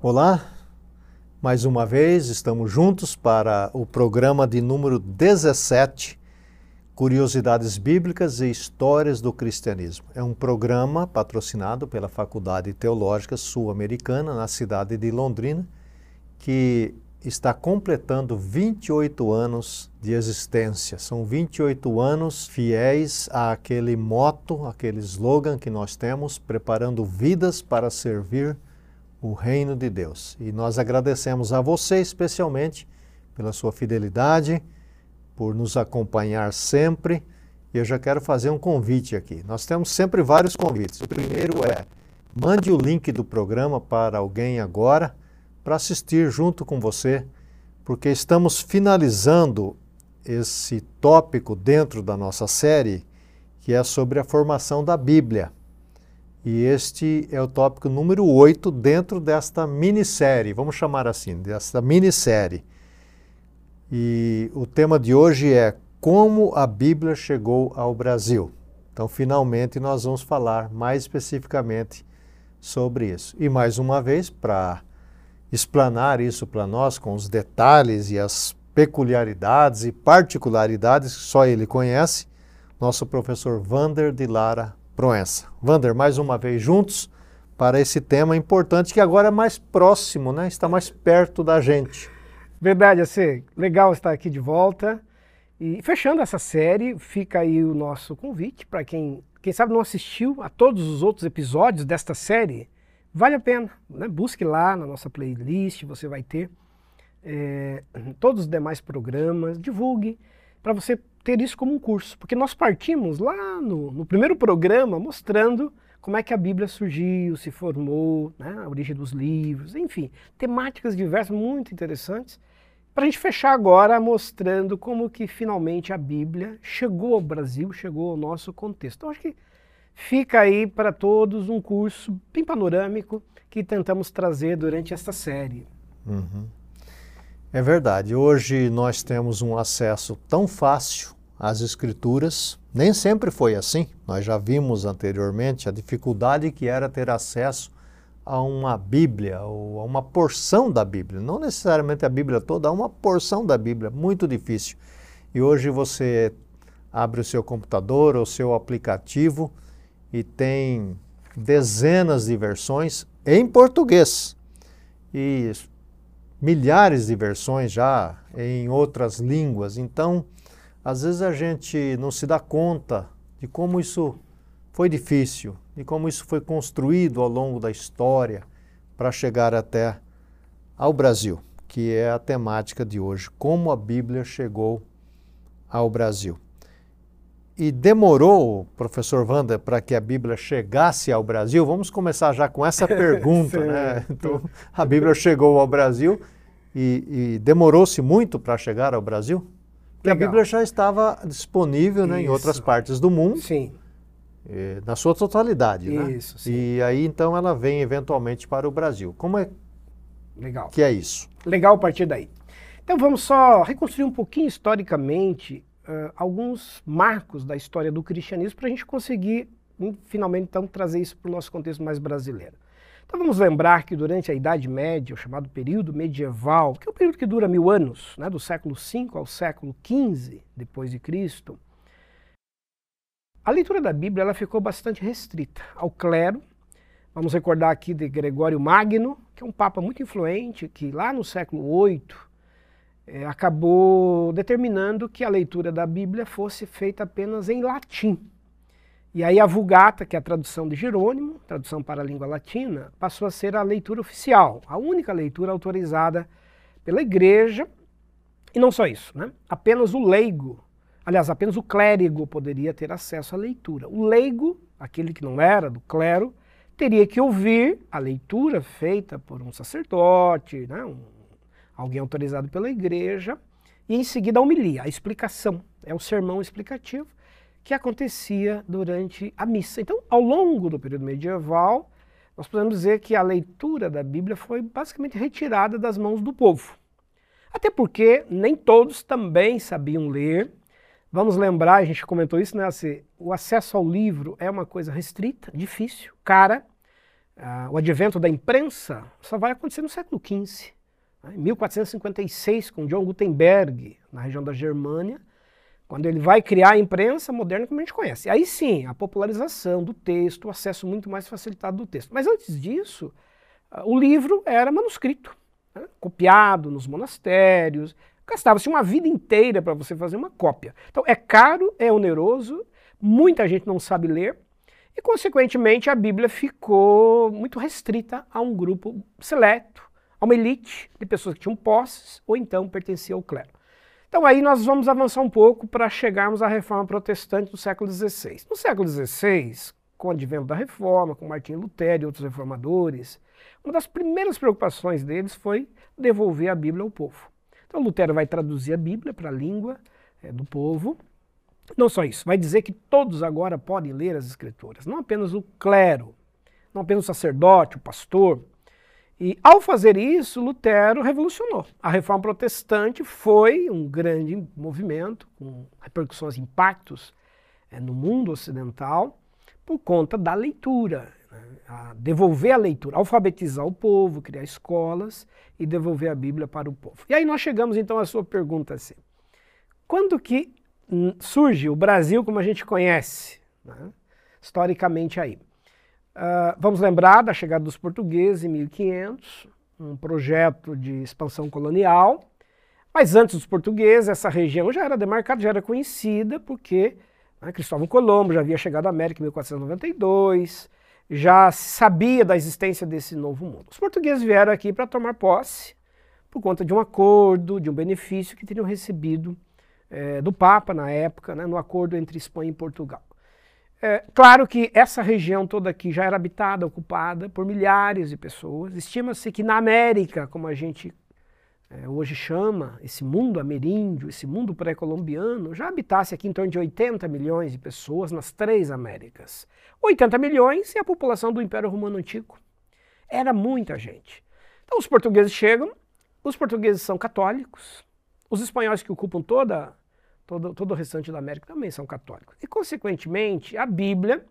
Olá, mais uma vez estamos juntos para o programa de número 17, Curiosidades Bíblicas e Histórias do Cristianismo. É um programa patrocinado pela Faculdade Teológica Sul-Americana, na cidade de Londrina, que está completando 28 anos de existência. São 28 anos fiéis àquele moto, aquele slogan que nós temos, preparando vidas para servir o reino de Deus. E nós agradecemos a você especialmente pela sua fidelidade, por nos acompanhar sempre. E eu já quero fazer um convite aqui. Nós temos sempre vários convites. O primeiro é: mande o link do programa para alguém agora para assistir junto com você, porque estamos finalizando esse tópico dentro da nossa série, que é sobre a formação da Bíblia. E este é o tópico número 8 dentro desta minissérie, vamos chamar assim, desta minissérie. E o tema de hoje é Como a Bíblia chegou ao Brasil. Então, finalmente, nós vamos falar mais especificamente sobre isso. E mais uma vez, para explanar isso para nós com os detalhes e as peculiaridades e particularidades que só ele conhece, nosso professor Vander de Lara Proença. Vander, mais uma vez juntos para esse tema importante que agora é mais próximo, né? está mais perto da gente. Verdade, assim, legal estar aqui de volta. E fechando essa série, fica aí o nosso convite para quem, quem sabe não assistiu a todos os outros episódios desta série, Vale a pena, né? busque lá na nossa playlist, você vai ter é, todos os demais programas, divulgue, para você ter isso como um curso. Porque nós partimos lá no, no, primeiro programa mostrando como é que a Bíblia surgiu, se formou, né? a origem dos livros, enfim, temáticas diversas muito interessantes. Para a gente fechar agora mostrando como que finalmente a Bíblia chegou ao Brasil, chegou ao nosso contexto. Então acho que Fica aí para todos um curso bem panorâmico que tentamos trazer durante esta série. Uhum. É verdade. Hoje nós temos um acesso tão fácil às escrituras. Nem sempre foi assim. Nós já vimos anteriormente a dificuldade que era ter acesso a uma Bíblia ou a uma porção da Bíblia. Não necessariamente a Bíblia toda, a uma porção da Bíblia. Muito difícil. E hoje você abre o seu computador ou seu aplicativo e tem dezenas de versões em português e milhares de versões já em outras línguas. Então, às vezes a gente não se dá conta de como isso foi difícil e como isso foi construído ao longo da história para chegar até ao Brasil, que é a temática de hoje, como a Bíblia chegou ao Brasil. E demorou, professor Wanda, para que a Bíblia chegasse ao Brasil? Vamos começar já com essa pergunta. né? Então, a Bíblia chegou ao Brasil e, e demorou-se muito para chegar ao Brasil? Legal. a Bíblia já estava disponível né, em outras partes do mundo. Sim. Eh, na sua totalidade, né? Isso, sim. E aí, então, ela vem eventualmente para o Brasil. Como é Legal. que é isso? Legal a partir daí. Então, vamos só reconstruir um pouquinho historicamente uh, alguns marcos da história do cristianismo para a gente conseguir, hum, finalmente, então, trazer isso para o nosso contexto mais brasileiro. Então vamos lembrar que durante a Idade Média, o chamado período medieval, que é um período que dura mil anos, né, do século V ao século XV depois de Cristo, a leitura da Bíblia ela ficou bastante restrita ao clero. Vamos recordar aqui de Gregório Magno, que é um papa muito influente, que lá no século VIII é, acabou determinando que a leitura da Bíblia fosse feita apenas em latim. E aí a Vulgata, que é a tradução de Jerônimo, tradução para a língua latina, passou a ser a leitura oficial, a única leitura autorizada pela igreja. E não só isso, né? apenas o leigo, aliás, apenas o clérigo poderia ter acesso à leitura. O leigo, aquele que não era do clero, teria que ouvir a leitura feita por um sacerdote, né? um alguém autorizado pela igreja, e em seguida a homilia, a explicação, é o sermão explicativo que acontecia durante a missa. Então, ao longo do período medieval, nós podemos dizer que a leitura da Bíblia foi basicamente retirada das mãos do povo. Até porque nem todos também sabiam ler. Vamos lembrar, a gente comentou isso, né? Assim, o acesso ao livro é uma coisa restrita, difícil, cara. Ah, o advento da imprensa só vai acontecer no século XV. Né? Em 1456, com John Gutenberg, na região da Germânia, quando ele vai criar a imprensa moderna como a gente conhece. Aí sim, a popularização do texto, o acesso muito mais facilitado do texto. Mas antes disso, ah, o livro era manuscrito, né? copiado nos monastérios. Gastava-se uma vida inteira para você fazer uma cópia. Então é caro, é oneroso, muita gente não sabe ler. E, consequentemente, a Bíblia ficou muito restrita a um grupo seleto, a uma elite de pessoas que tinham posses ou então pertenciam ao clero. Então aí nós vamos avançar um pouco para chegarmos à reforma protestante do século XVI. No século XVI, com o advento da reforma, com Martinho Lutero e outros reformadores, uma das primeiras preocupações deles foi devolver a Bíblia ao povo. Então Lutero vai traduzir a Bíblia para a língua é, do povo não só isso, vai dizer que todos agora podem ler as Escrituras, não apenas o clero, não apenas o sacerdote, o pastor. E ao fazer isso, Lutero revolucionou. A reforma protestante foi um grande movimento, com repercussões, impactos é, no mundo ocidental, por conta da leitura. Né? A devolver a leitura, alfabetizar o povo, criar escolas e devolver a Bíblia para o povo. E aí nós chegamos então à sua pergunta assim. Quando que surge o Brasil como a gente conhece, né? historicamente aí. Uh, vamos lembrar da chegada dos portugueses em 1500, um projeto de expansão colonial, mas antes dos portugueses, essa região já era demarcada, já era conhecida, porque né, Cristóvão Colombo já havia chegado à América em 1492, já sabia da existência desse novo mundo. Os portugueses vieram aqui para tomar posse por conta de um acordo, de um benefício que teriam recebido é, do Papa na época, né, no acordo entre Espanha e Portugal. É, claro que essa região toda aqui já era habitada, ocupada por milhares de pessoas. Estima-se que na América, como a gente é, hoje chama, esse mundo ameríndio, esse mundo pré-colombiano, já habitasse aqui em torno de 80 milhões de pessoas nas três Américas. 80 milhões é a população do Império Romano Antigo. Era muita gente. Então os portugueses chegam, os portugueses são católicos, os espanhóis que ocupam toda, todo, todo o restante da América também são católicos. E, consequentemente, a Bíblia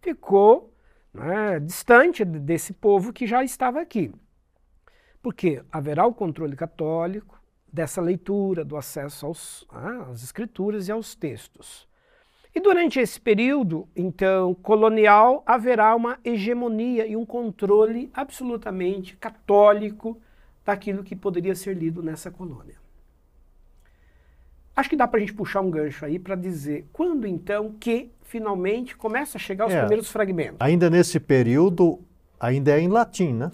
ficou né, distante desse povo que já estava aqui. Porque haverá o controle católico dessa leitura, do acesso aos, ah, às escrituras e aos textos. E durante esse período, então, colonial, haverá uma hegemonia e um controle absolutamente católico daquilo que poderia ser lido nessa colônia. Acho que dá para a gente puxar um gancho aí para dizer quando então que finalmente começa a chegar os é, primeiros fragmentos. Ainda nesse período, ainda é em latim, né?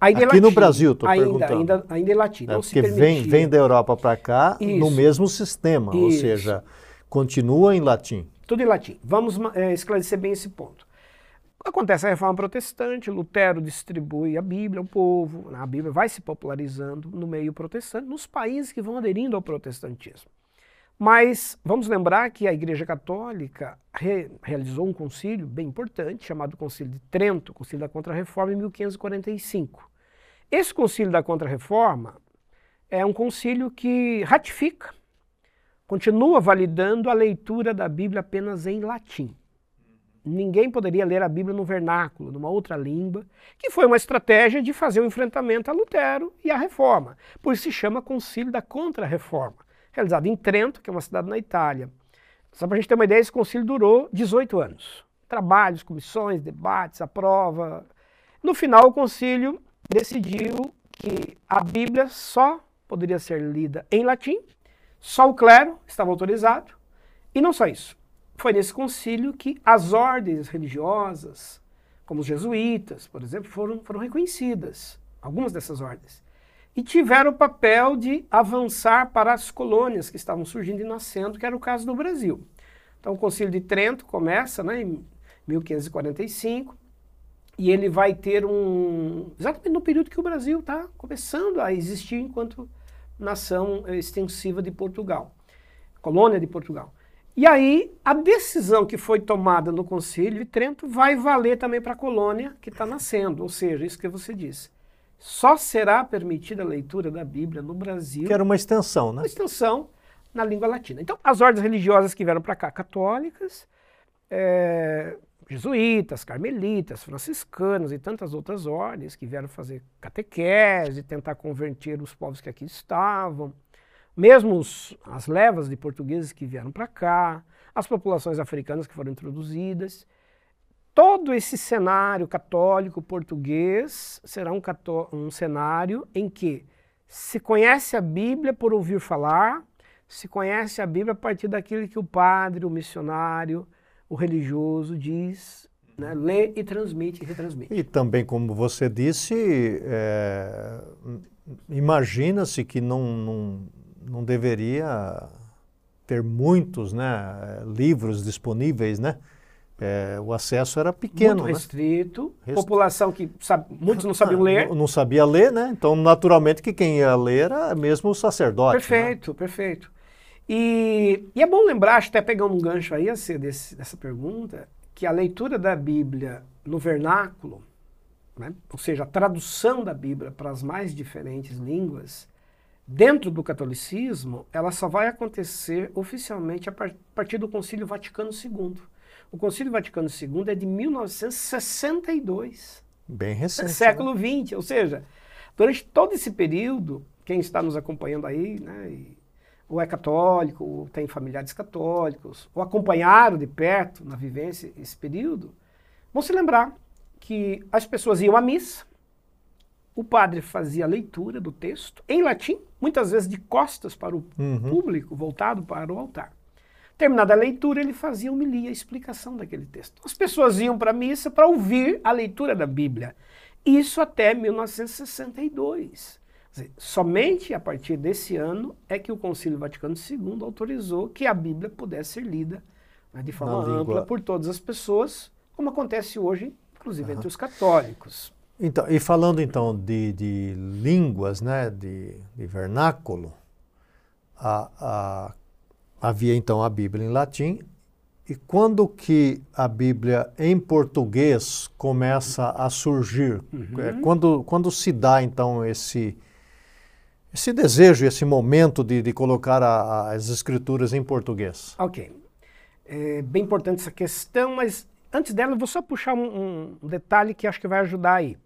Ainda é Aqui no Brasil, estou perguntando. Ainda, ainda é latim. É, porque vem, vem da Europa para cá Isso. no mesmo sistema, Isso. ou seja, continua em latim. Tudo em latim. Vamos é, esclarecer bem esse ponto. Acontece a reforma protestante, Lutero distribui a Bíblia ao povo, a Bíblia vai se popularizando no meio protestante, nos países que vão aderindo ao protestantismo. Mas vamos lembrar que a Igreja Católica re realizou um concílio bem importante, chamado Concílio de Trento, Concílio da Contra-Reforma, em 1545. Esse Concílio da Contra-Reforma é um concílio que ratifica, continua validando a leitura da Bíblia apenas em latim. Ninguém poderia ler a Bíblia no vernáculo, numa outra língua, que foi uma estratégia de fazer o um enfrentamento a Lutero e à Reforma. Por isso se chama Concílio da Contra-Reforma realizado em Trento, que é uma cidade na Itália. Só para a gente ter uma ideia, esse concílio durou 18 anos. Trabalhos, comissões, debates, a prova. No final, o concílio decidiu que a Bíblia só poderia ser lida em latim, só o clero estava autorizado, e não só isso. Foi nesse concílio que as ordens religiosas, como os jesuítas, por exemplo, foram, foram reconhecidas, algumas dessas ordens e tiveram o papel de avançar para as colônias que estavam surgindo e nascendo, que era o caso do Brasil. Então, o Concílio de Trento começa né, em 1545 e ele vai ter um. exatamente no período que o Brasil está começando a existir enquanto nação extensiva de Portugal, colônia de Portugal. E aí, a decisão que foi tomada no Concílio de Trento vai valer também para a colônia que está nascendo, ou seja, isso que você disse só será permitida a leitura da Bíblia no Brasil. Que era uma extensão, né? Uma extensão na língua latina. Então, as ordens religiosas que vieram para cá, católicas, é, jesuítas, carmelitas, franciscanos e tantas outras ordens que vieram fazer catequese, tentar converter os povos que aqui estavam, mesmo os, as levas de portugueses que vieram para cá, as populações africanas que foram introduzidas. Todo esse cenário católico português será um, um cenário em que se conhece a Bíblia por ouvir falar, se conhece a Bíblia a partir daquilo que o padre, o missionário, o religioso diz, né, lê e transmite e retransmite. E também, como você disse, é, imagina-se que não, não, não deveria ter muitos né, livros disponíveis, né? É, o acesso era pequeno. Muito restrito, né? população que sabe, muitos não sabiam ler. Não, não, sabia ler, né? Então, naturalmente, que quem ia ler era mesmo o sacerdote. Perfeito, né? perfeito. E, e, é bom lembrar, até pegando um gancho aí a ser desse, dessa pergunta, que a leitura da Bíblia no vernáculo, né, ou seja, a tradução da Bíblia para as mais diferentes línguas, dentro do catolicismo, ela só vai acontecer oficialmente a partir do Concílio Vaticano II. O Concílio Vaticano II é de 1962. Bem recente. Século XX, né? ou seja, durante todo esse período, quem está nos acompanhando aí, né, e, ou é católico, ou tem familiares católicos, ou acompanharam de perto na vivência esse período, vão se lembrar que as pessoas iam à missa, o padre fazia a leitura do texto em latim, muitas vezes de costas para o uhum. público, voltado para o altar. Terminada a leitura, ele fazia homilia, a explicação daquele texto. As pessoas iam para a missa para ouvir a leitura da Bíblia. Isso até 1962. Dizer, somente a partir desse ano é que o Concílio Vaticano II autorizou que a Bíblia pudesse ser lida né, de forma Na ampla língua. por todas as pessoas, como acontece hoje, inclusive uhum. entre os católicos. Então, e falando então de, de línguas, né, de, de vernáculo, a, a Havia então a Bíblia em latim. E quando que a Bíblia em português começa a surgir? Uhum. É, quando, quando se dá então esse, esse desejo, esse momento de, de colocar a, as escrituras em português? Ok. É bem importante essa questão, mas antes dela eu vou só puxar um, um detalhe que acho que vai ajudar aí.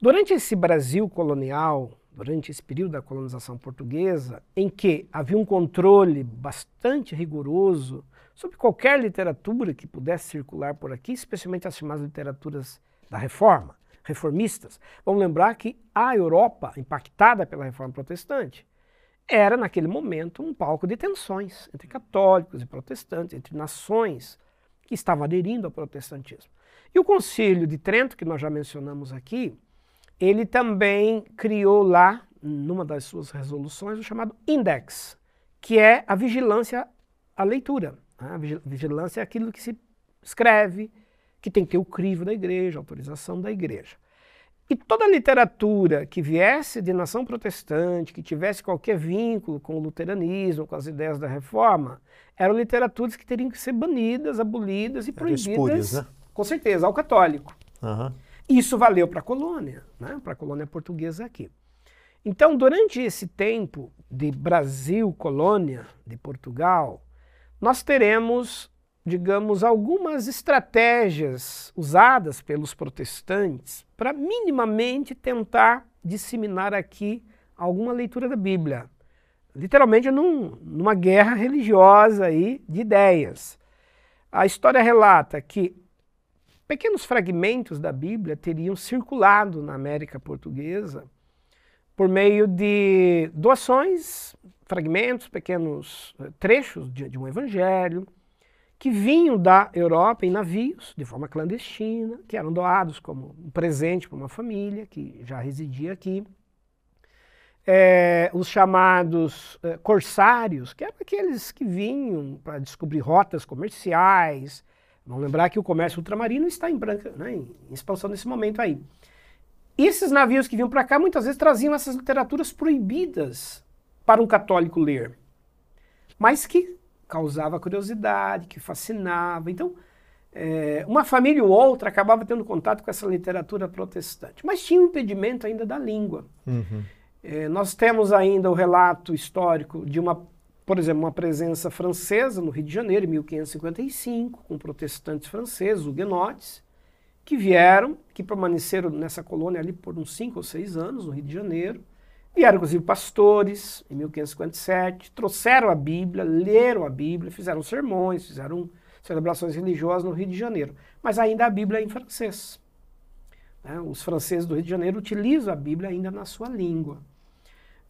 Durante esse Brasil colonial, durante esse período da colonização portuguesa, em que havia um controle bastante rigoroso sobre qualquer literatura que pudesse circular por aqui, especialmente as chamadas literaturas da reforma, reformistas. Vamos lembrar que a Europa, impactada pela reforma protestante, era naquele momento um palco de tensões entre católicos e protestantes, entre nações que estavam aderindo ao protestantismo. E o Concílio de Trento, que nós já mencionamos aqui, ele também criou lá, numa das suas resoluções, o chamado Index, que é a vigilância à leitura. Né? A vigilância é aquilo que se escreve, que tem que ter o crivo da igreja, a autorização da igreja. E toda literatura que viesse de nação protestante, que tivesse qualquer vínculo com o luteranismo, com as ideias da reforma, eram literaturas que teriam que ser banidas, abolidas e proibidas. Espúrias, né? Com certeza, ao católico. Uhum. Isso valeu para a colônia, né? para a colônia portuguesa aqui. Então, durante esse tempo de Brasil, colônia, de Portugal, nós teremos, digamos, algumas estratégias usadas pelos protestantes para minimamente tentar disseminar aqui alguma leitura da Bíblia. Literalmente num, numa guerra religiosa aí de ideias. A história relata que Pequenos fragmentos da Bíblia teriam circulado na América Portuguesa por meio de doações, fragmentos, pequenos eh, trechos de, de um evangelho, que vinham da Europa em navios, de forma clandestina, que eram doados como um presente para uma família que já residia aqui. É, os chamados é, corsários, que eram aqueles que vinham para descobrir rotas comerciais, Vamos lembrar que o comércio ultramarino está em, branca, né, em expansão nesse momento aí. Esses navios que vinham para cá muitas vezes traziam essas literaturas proibidas para um católico ler, mas que causava curiosidade, que fascinava. Então, é, uma família ou outra acabava tendo contato com essa literatura protestante, mas tinha um impedimento ainda da língua. Uhum. É, nós temos ainda o relato histórico de uma por exemplo, uma presença francesa no Rio de Janeiro, em 1555, com protestantes franceses, huguenotes, que vieram, que permaneceram nessa colônia ali por uns cinco ou seis anos, no Rio de Janeiro. Vieram, inclusive, pastores, em 1557, trouxeram a Bíblia, leram a Bíblia, fizeram sermões, fizeram celebrações religiosas no Rio de Janeiro. Mas ainda a Bíblia é em francês. Né? Os franceses do Rio de Janeiro utilizam a Bíblia ainda na sua língua.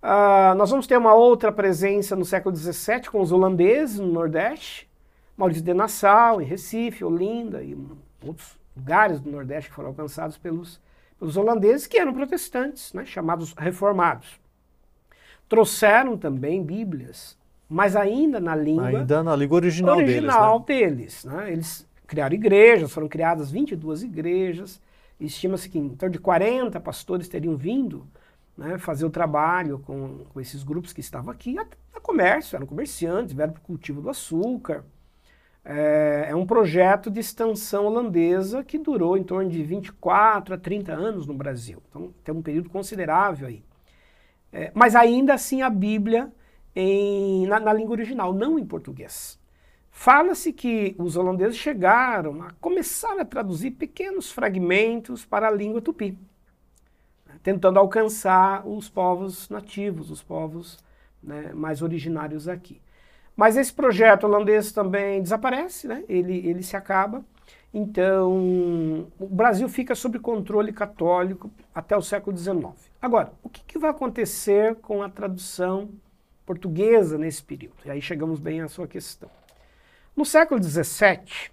Uh, nós vamos ter uma outra presença no século XVII com os holandeses no Nordeste, Maurício de Nassau, em Recife, Olinda e outros lugares do Nordeste que foram alcançados pelos, pelos holandeses, que eram protestantes, né, chamados reformados. Trouxeram também Bíblias, mas ainda na língua... Ainda na língua original, original deles. deles né? Eles criaram igrejas, foram criadas 22 igrejas, estima-se que em torno de 40 pastores teriam vindo né, fazer o trabalho com, com esses grupos que estavam aqui, a, a comércio, eram comerciantes, vieram para o cultivo do açúcar, é, é, um projeto de extensão holandesa que durou em torno de 24 a 30 anos no Brasil. Então tem um período considerável aí. É, mas ainda assim a Bíblia em, na, na língua original, não em português. Fala-se que os holandeses chegaram a começar a traduzir pequenos fragmentos para a língua tupi, tentando alcançar os povos nativos, os povos né, mais originários aqui. Mas esse projeto holandês também desaparece, né? ele, ele se acaba. Então, o Brasil fica sob controle católico até o século XIX. Agora, o que, que vai acontecer com a tradução portuguesa nesse período? E aí chegamos bem à sua questão. No século XVII,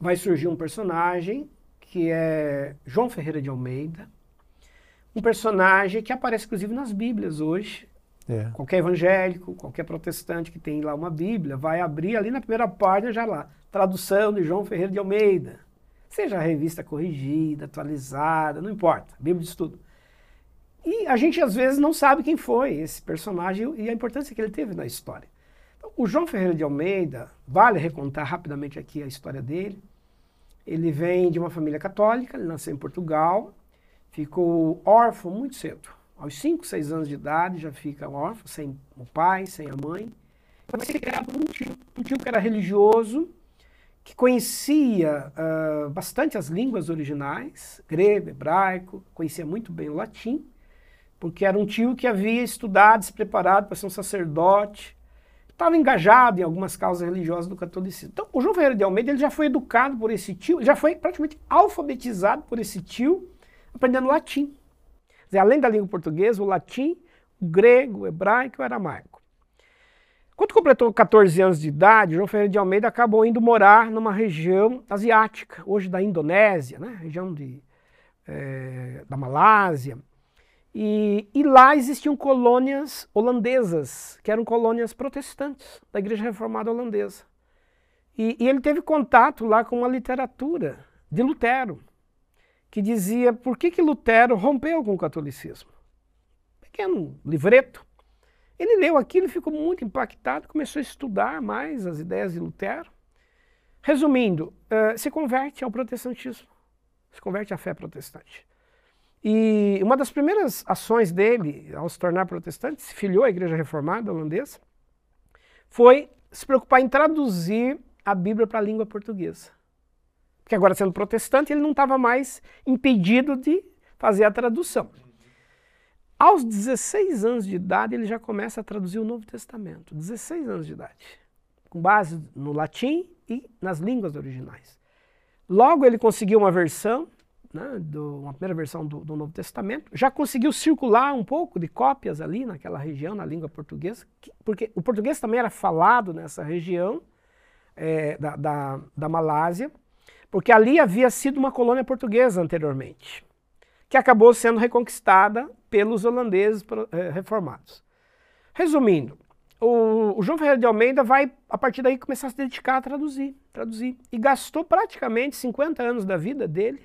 vai surgir um personagem que é João Ferreira de Almeida, um personagem que aparece inclusive nas Bíblias hoje, é. Qualquer evangélico, qualquer protestante que tem lá uma Bíblia, vai abrir ali na primeira página já lá, tradução de João Ferreira de Almeida. Seja a revista corrigida, atualizada, não importa, Bíblia de estudo. E a gente às vezes não sabe quem foi esse personagem e a importância que ele teve na história. Então, o João Ferreira de Almeida, vale recontar rapidamente aqui a história dele. Ele vem de uma família católica, ele nasceu em Portugal, ficou órfão muito cedo aos 5, 6 anos de idade, já fica órfão, sem o pai, sem a mãe. Vai ser criado por um tio, um tio que era religioso, que conhecia uh, bastante as línguas originais, grego, hebraico, conhecia muito bem o latim, porque era um tio que havia estudado, se preparado para ser um sacerdote, estava engajado em algumas causas religiosas do catolicismo. Então, o João Ferreira de Almeida ele já foi educado por esse tio, já foi praticamente alfabetizado por esse tio, aprendendo latim dizer, além da língua portuguesa, o latim, o grego, o hebraico e o aramaico. Quando completou 14 anos de idade, João Ferreira de Almeida acabou indo morar numa região asiática, hoje da Indonésia, né? região de, é, da Malásia. E, e, lá existiam colônias holandesas, que eram colônias protestantes da Igreja Reformada Holandesa. E, e ele teve contato lá com uma literatura de Lutero que dizia por que, que Lutero rompeu com o catolicismo. Pequeno livreto. Ele leu aquilo e ficou muito impactado, começou a estudar mais as ideias de Lutero. Resumindo, uh, se converte ao protestantismo, se converte à fé protestante. E uma das primeiras ações dele, ao se tornar protestante, se filiou à Igreja Reformada holandesa, foi se preocupar em traduzir a Bíblia para a língua portuguesa. Porque agora, sendo protestante, ele não estava mais impedido de fazer a tradução. Aos 16 anos de idade, ele já começa a traduzir o Novo Testamento. 16 anos de idade. Com base no latim e nas línguas originais. Logo, ele conseguiu uma versão, né, do, uma primeira versão do, do, Novo Testamento. Já conseguiu circular um pouco de cópias ali naquela região, na língua portuguesa, que, porque o português também era falado nessa região é, da, da, da Malásia porque ali havia sido uma colônia portuguesa anteriormente, que acabou sendo reconquistada pelos holandeses eh, reformados. Resumindo, o, João Ferreira de Almeida vai, a partir daí, começar a se dedicar a traduzir, traduzir. E gastou praticamente 50 anos da vida dele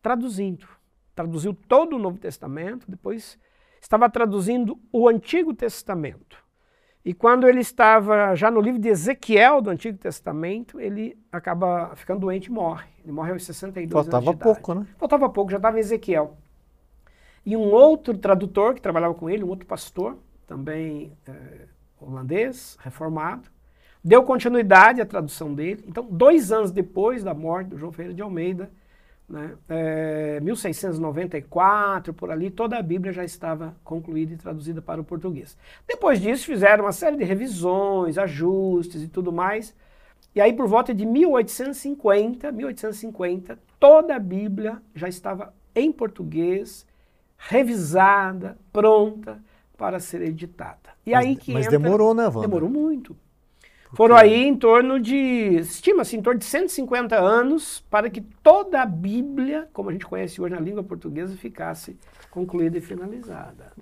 traduzindo. Traduziu todo o Novo Testamento, depois estava traduzindo o Antigo Testamento. E quando ele estava já no livro de Ezequiel do Antigo Testamento, ele acaba ficando doente e morre. Ele morre aos 62 Faltava anos de pouco, né? Faltava pouco, já estava em Ezequiel. E um outro tradutor que trabalhava com ele, um outro pastor, também é, holandês, reformado, deu continuidade à tradução dele. Então, dois anos depois da morte do João Ferreira de Almeida, né, é, 1694, por ali, toda a Bíblia já estava concluída e traduzida para o português. Depois disso, fizeram uma série de revisões, ajustes e tudo mais. E aí, por volta de 1850, 1850, toda a Bíblia já estava em português, revisada, pronta para ser editada. E mas, aí que mas entra, demorou, né, Wanda? Demorou muito. Foram aí em torno de, estima-se, em torno de 150 anos para que toda a Bíblia, como a gente conhece hoje na língua portuguesa, ficasse concluída e finalizada.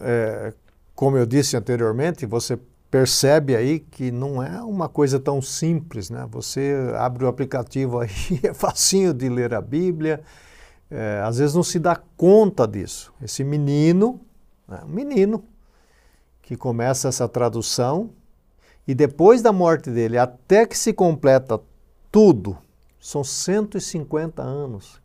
É, como eu disse anteriormente, você percebe aí que não é uma coisa tão simples, né? Você abre o aplicativo aí, é facinho de ler a Bíblia, é, às vezes não se dá conta disso. Esse menino, né, um menino, que começa essa tradução, e depois da morte dele, até que se completa tudo, são 150 anos.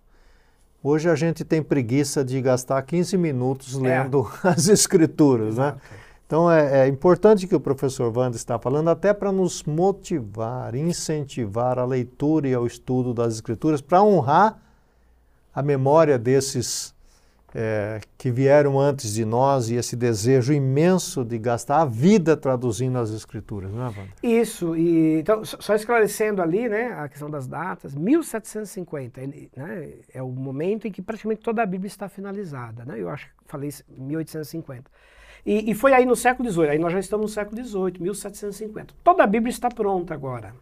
Hoje a gente tem preguiça de gastar 15 minutos é. lendo é. as escrituras, né? Né? Então é, é, importante que o professor Wanda está falando até para nos motivar, incentivar a leitura e ao estudo das escrituras, para honrar a memória desses é, que vieram antes de nós e esse desejo imenso de gastar a vida traduzindo as escrituras, não é, Wanda? Isso, e então, só esclarecendo ali, né, a questão das datas, 1750 né, é o momento em que praticamente toda a Bíblia está finalizada, né, eu acho que falei 1850. E, e foi aí no século XVIII, aí nós já estamos no século XVIII, 1750. Toda a Bíblia está pronta agora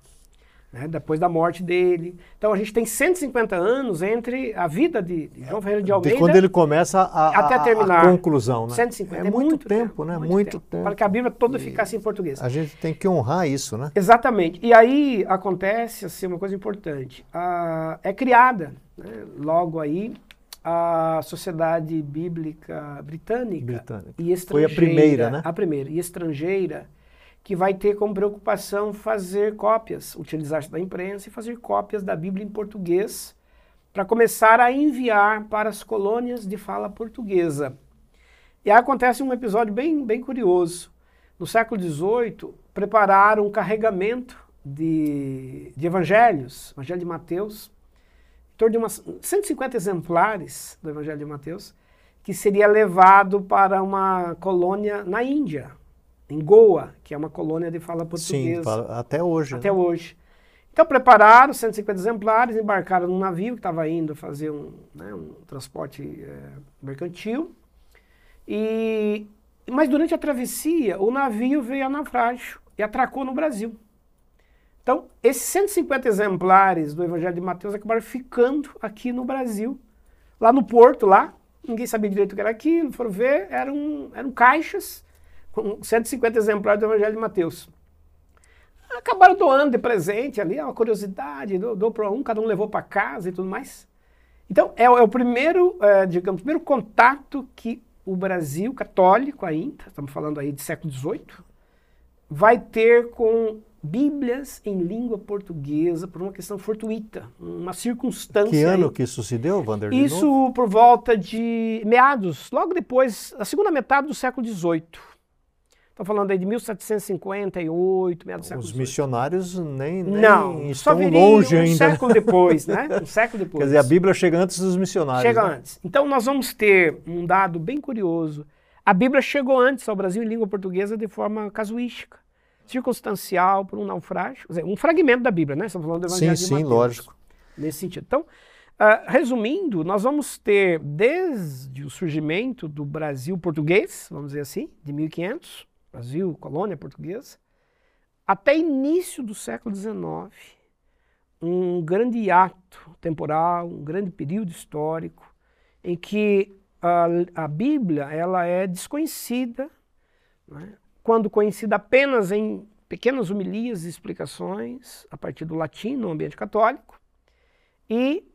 né, depois da morte dele. Então a gente tem 150 anos entre a vida de, de João Ferreira de Almeida. De quando ele começa a, até terminar. a conclusão. Né? 150. É, é muito, muito, tempo, né? Muito, muito tempo. tempo. Para que a Bíblia toda ficasse em português. A gente tem que honrar isso, né? Exatamente. E aí acontece assim, uma coisa importante. Ah, é criada, né, logo aí, a Sociedade Bíblica Britânica, Britânica. e Estrangeira. Foi a primeira, né? A primeira. E estrangeira que vai ter como preocupação fazer cópias, utilizar-se da imprensa e fazer cópias da Bíblia em português para começar a enviar para as colônias de fala portuguesa. E aí acontece um episódio bem, bem curioso. No século XVIII, prepararam um carregamento de, de evangelhos, Evangelho de Mateus, em torno de umas 150 exemplares do Evangelho de Mateus, que seria levado para uma colônia na Índia, em Goa, que é uma colônia de fala portuguesa. Sim, até hoje. Até né? hoje. Então prepararam 150 exemplares, embarcaram num navio que estava indo fazer um, né, um transporte é, mercantil. E, mas durante a travessia, o navio veio a naufrágio e atracou no Brasil. Então, esses 150 exemplares do Evangelho de Mateus acabaram ficando aqui no Brasil, lá no porto, lá. Ninguém sabia direito o que era aquilo, foram ver, eram, eram caixas com 150 exemplares do Evangelho de Mateus. Acabaram doando de presente ali, é uma curiosidade, dou, dou para um, cada um levou para casa e tudo mais. Então, é, é o primeiro, é, digamos, primeiro contato que o Brasil católico ainda, estamos falando aí de século XVIII, vai ter com Bíblias em língua portuguesa por uma questão fortuita, uma circunstância. Que ano aí. que isso se deu, Vander? Isso por volta de meados, logo depois, a segunda metade do século XVIII. Estou falando aí de 1758, meados do século Os missionários nem, nem Não, estão longe um ainda. Um século depois, né? Um século depois. Quer dizer, a Bíblia chega antes dos missionários. Chega né? antes. Então nós vamos ter um dado bem curioso. A Bíblia chegou antes ao Brasil em língua portuguesa de forma casuística, circunstancial, por um naufrágio. Dizer, um fragmento da Bíblia, né? Estamos falando do Evangelho sim, de Sim, Mateus, lógico. Nesse sentido. Então, uh, resumindo, nós vamos ter desde o surgimento do Brasil português, vamos dizer assim, de 1500, Brasil, colônia portuguesa, até início do século XIX, um grande ato temporal, um grande período histórico, em que a, a Bíblia ela é desconhecida, né? quando conhecida apenas em pequenas homilias e explicações, a partir do latim no ambiente católico, e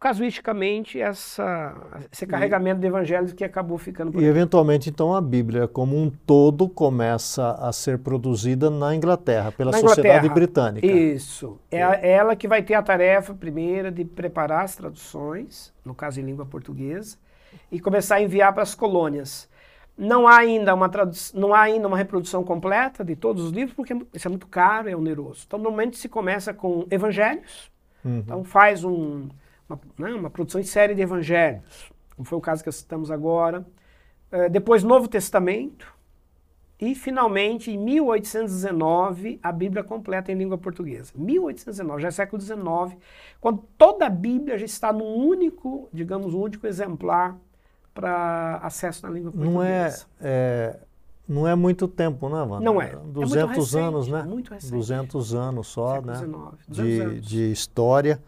casuisticamente essa, esse carregamento de evangelhos que acabou ficando por E eventualmente então a Bíblia como um todo começa a ser produzida na Inglaterra, pela na Sociedade Inglaterra. Britânica. Isso. É, é ela que vai ter a tarefa primeira de preparar as traduções, no caso em língua portuguesa, e começar a enviar para as colônias. Não há ainda uma não há ainda uma reprodução completa de todos os livros, porque isso é muito caro, é oneroso. Então, normalmente se começa com evangelhos. Uhum. Então, faz um, uma, né, uma, produção em série de evangelhos, como foi o caso que citamos agora. Uh, depois, Novo Testamento. E, finalmente, em 1819, a Bíblia completa em língua portuguesa. 1819, já é século XIX, quando toda a Bíblia já está num único, digamos, um único exemplar para acesso na língua portuguesa. Não é, é, não é muito tempo, né, Wanda? Não é. 200 é recente, anos, né? Muito recente. 200 anos só, Século né? 19, de, anos. de história.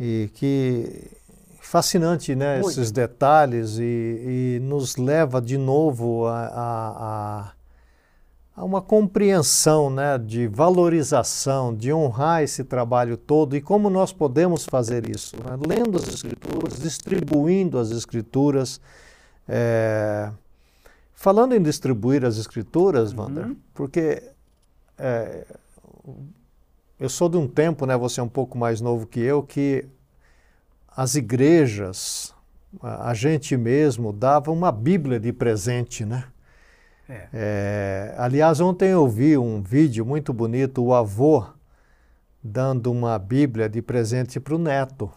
E que fascinante, né? Muito. Esses detalhes e, e, nos leva de novo a, a, a uma compreensão né, de valorização, de honrar esse trabalho todo e como nós podemos fazer isso, né? lendo as escrituras, distribuindo as escrituras. É... Falando em distribuir as escrituras, Wander, Uhum. porque é, eu sou de um tempo, né, você é um pouco mais novo que eu, que as igrejas, a gente mesmo dava uma Bíblia de presente, né? É. É, aliás, ontem eu vi um vídeo muito bonito, o avô dando uma Bíblia de presente para o neto.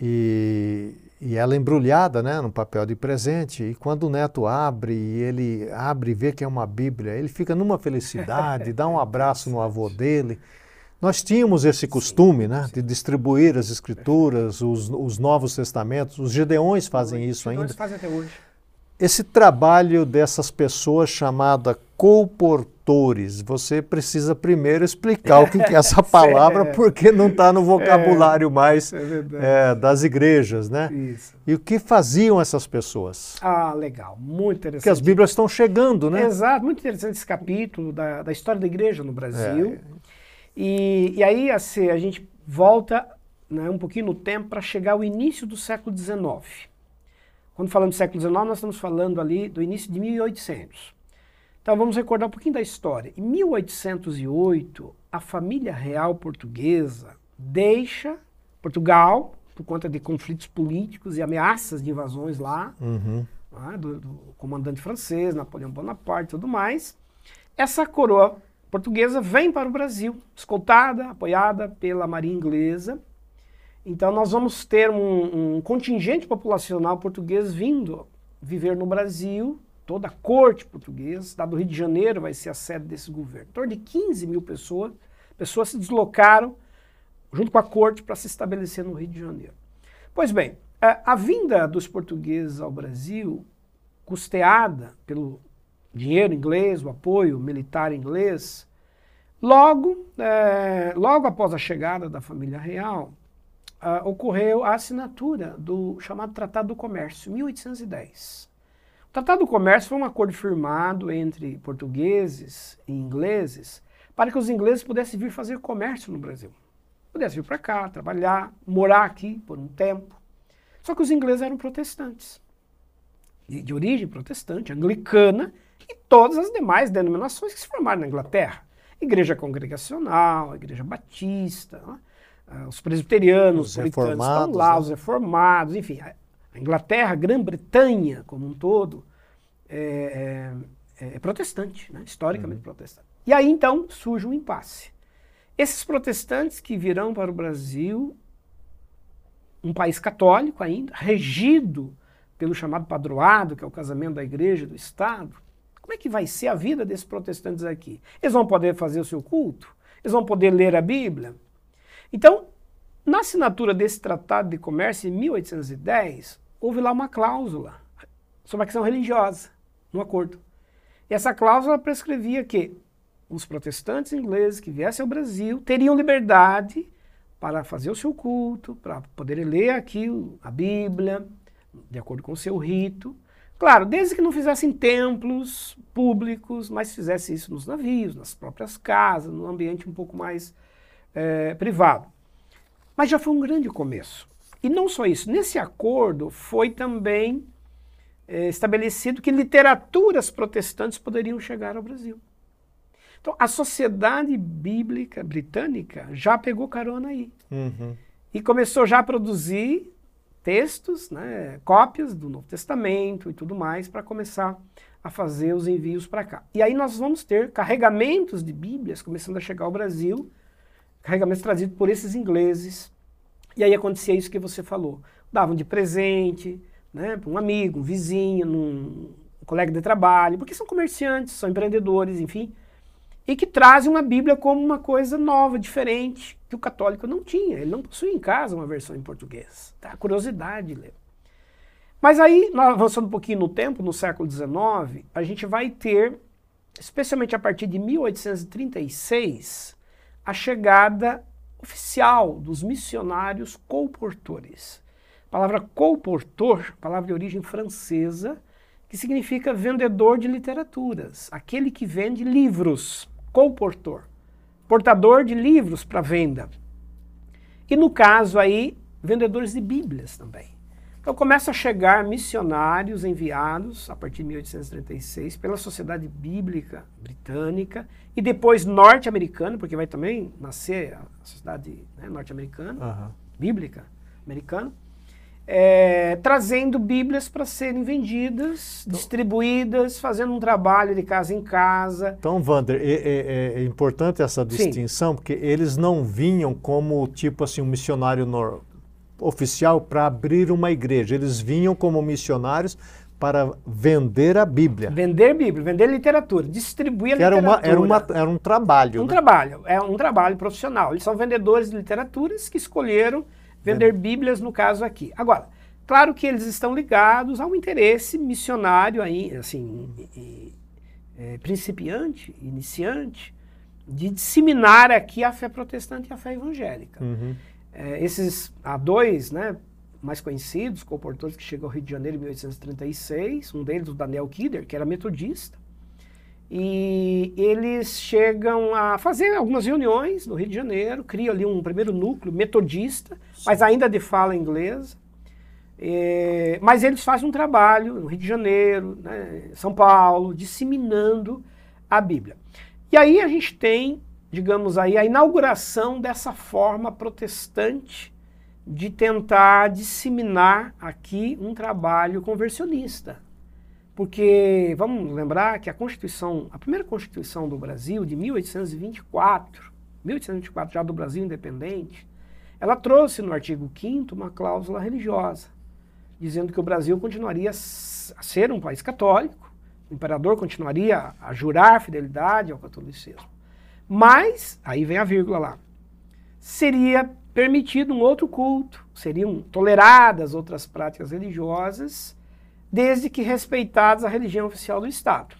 E, e ela embrulhada né, no papel de presente. E quando o neto abre, e ele abre e vê que é uma Bíblia, ele fica numa felicidade, dá um abraço no avô dele. Nós tínhamos esse costume né, de distribuir as escrituras, os, os Novos Testamentos. Os Gedeões fazem isso ainda fazem até hoje. esse trabalho dessas pessoas chamada colportores, você precisa primeiro explicar o que é essa palavra, porque não está no vocabulário mais É verdade. é, das igrejas, né? Isso. E o que faziam essas pessoas? Ah, legal. Muito interessante. Porque as Bíblias estão chegando, né? Exato, muito interessante esse capítulo da, da história da igreja no Brasil. É. E, e aí assim, a gente volta né, um pouquinho no tempo para chegar ao início do século XIX. Quando falamos do século XIX, nós estamos falando ali do início de 1800. Então vamos recordar um pouquinho da história. Em 1808, a família real portuguesa deixa Portugal por conta de conflitos políticos e ameaças de invasões lá, Uhum. né, do, do comandante francês, Napoleão Bonaparte e tudo mais. Essa coroa portuguesa vem para o Brasil, escoltada, apoiada pela marinha inglesa. Então nós vamos ter um, um contingente populacional português vindo viver no Brasil, toda a corte portuguesa, a cidade do Rio de Janeiro vai ser a sede desse governo. Em torno de 15 mil pessoas, pessoas se deslocaram junto com a corte para se estabelecer no Rio de Janeiro. Pois bem, a, a vinda dos portugueses ao Brasil, custeada pelo dinheiro inglês, o apoio militar inglês, logo, eh, logo após a chegada da família real, ah, ocorreu a assinatura do chamado Tratado do Comércio, 1810. O Tratado do Comércio foi um acordo firmado entre portugueses e ingleses para que os ingleses pudessem vir fazer comércio no Brasil. Pudessem vir para cá, trabalhar, morar aqui por um tempo. Só que os ingleses eram protestantes, de, de origem protestante, anglicana, e todas as demais denominações que se formaram na Inglaterra. Igreja Congregacional, Igreja Batista, né? Ah, os presbiterianos, Os os puritanos estão lá, né? os reformados, enfim. A Inglaterra, a Grã-Bretanha como um todo, é, é- é protestante, né? historicamente protestante. E aí então surge um impasse. Esses protestantes que virão para o Brasil, um país católico ainda, regido pelo chamado padroado, que é o casamento da igreja e do Estado, como é que vai ser a vida desses protestantes aqui? Eles vão poder fazer o seu culto? Eles vão poder ler a Bíblia? Então, na assinatura desse Tratado de Comércio em 1810, houve lá uma cláusula sobre a questão religiosa no acordo. E essa cláusula prescrevia que os protestantes ingleses que viessem ao Brasil teriam liberdade para fazer o seu culto, para poderem ler aqui a Bíblia, de acordo com o seu rito. Claro, desde que não fizessem templos públicos, mas fizessem isso nos navios, nas próprias casas, num ambiente um pouco mais eh, privado. Mas já foi um grande começo. E não só isso, nesse acordo foi também eh, estabelecido que literaturas protestantes poderiam chegar ao Brasil. Então, a Sociedade Bíblica Britânica já pegou carona aí Uhum. e começou já a produzir textos, né, cópias do Novo Testamento e tudo mais, para começar a fazer os envios para cá. E aí nós vamos ter carregamentos de Bíblias começando a chegar ao Brasil, carregamentos trazidos por esses ingleses. E aí acontecia isso que você falou. Davam de presente, né, para um amigo, um vizinho, num, um colega de trabalho, porque são comerciantes, são empreendedores, enfim e que trazem uma Bíblia como uma coisa nova, diferente, que o católico não tinha. Ele não possui em casa uma versão em português. Tá? Curiosidade de ler. Mas aí, avançando um pouquinho no tempo, no século XIX, a gente vai ter, especialmente a partir de 1836, a chegada oficial dos missionários colportores. A palavra colportor, palavra de origem francesa, que significa vendedor de literaturas, aquele que vende livros comportor, portador de livros para venda. E no caso aí, vendedores de Bíblias também. Então começa a chegar missionários enviados a partir de 1836 pela Sociedade Bíblica Britânica e depois norte-americana, porque vai também nascer a Sociedade né, Norte-Americana, uhum. Bíblica Americana é, trazendo Bíblias para serem vendidas, então, distribuídas, fazendo um trabalho de casa em casa. Então, Wander, é, é, é importante essa distinção, Sim. porque eles não vinham como tipo assim um missionário no, oficial para abrir uma igreja. Eles vinham como missionários para vender a Bíblia. Vender Bíblia, vender literatura, distribuir a era literatura. Uma, era, uma, era um trabalho. Um né? trabalho, é um trabalho profissional. Eles são vendedores de literaturas que escolheram Vender Bíblias, no caso aqui. Agora, claro que eles estão ligados a um interesse missionário aí, assim, é, principiante, iniciante, de disseminar aqui a fé protestante e a fé evangélica. Uhum. É, esses, há dois, né, mais conhecidos, comportores que chegam ao Rio de Janeiro em 1836, um deles, o Daniel Kidder, que era metodista, e eles chegam a fazer algumas reuniões no Rio de Janeiro, criam ali um primeiro núcleo metodista, mas ainda de fala inglesa. É, mas eles fazem um trabalho no Rio de Janeiro, né, São Paulo, disseminando a Bíblia. E aí a gente tem, digamos aí, a inauguração dessa forma protestante de tentar disseminar aqui um trabalho conversionista. Porque vamos lembrar que a Constituição, a primeira Constituição do Brasil, de 1824, 1824 já do Brasil independente, ela trouxe no artigo 5 uma cláusula religiosa, dizendo que o Brasil continuaria a ser um país católico, o imperador continuaria a jurar fidelidade ao catolicismo. Mas, aí vem a vírgula lá, seria permitido um outro culto, seriam toleradas outras práticas religiosas, desde que respeitados a religião oficial do Estado.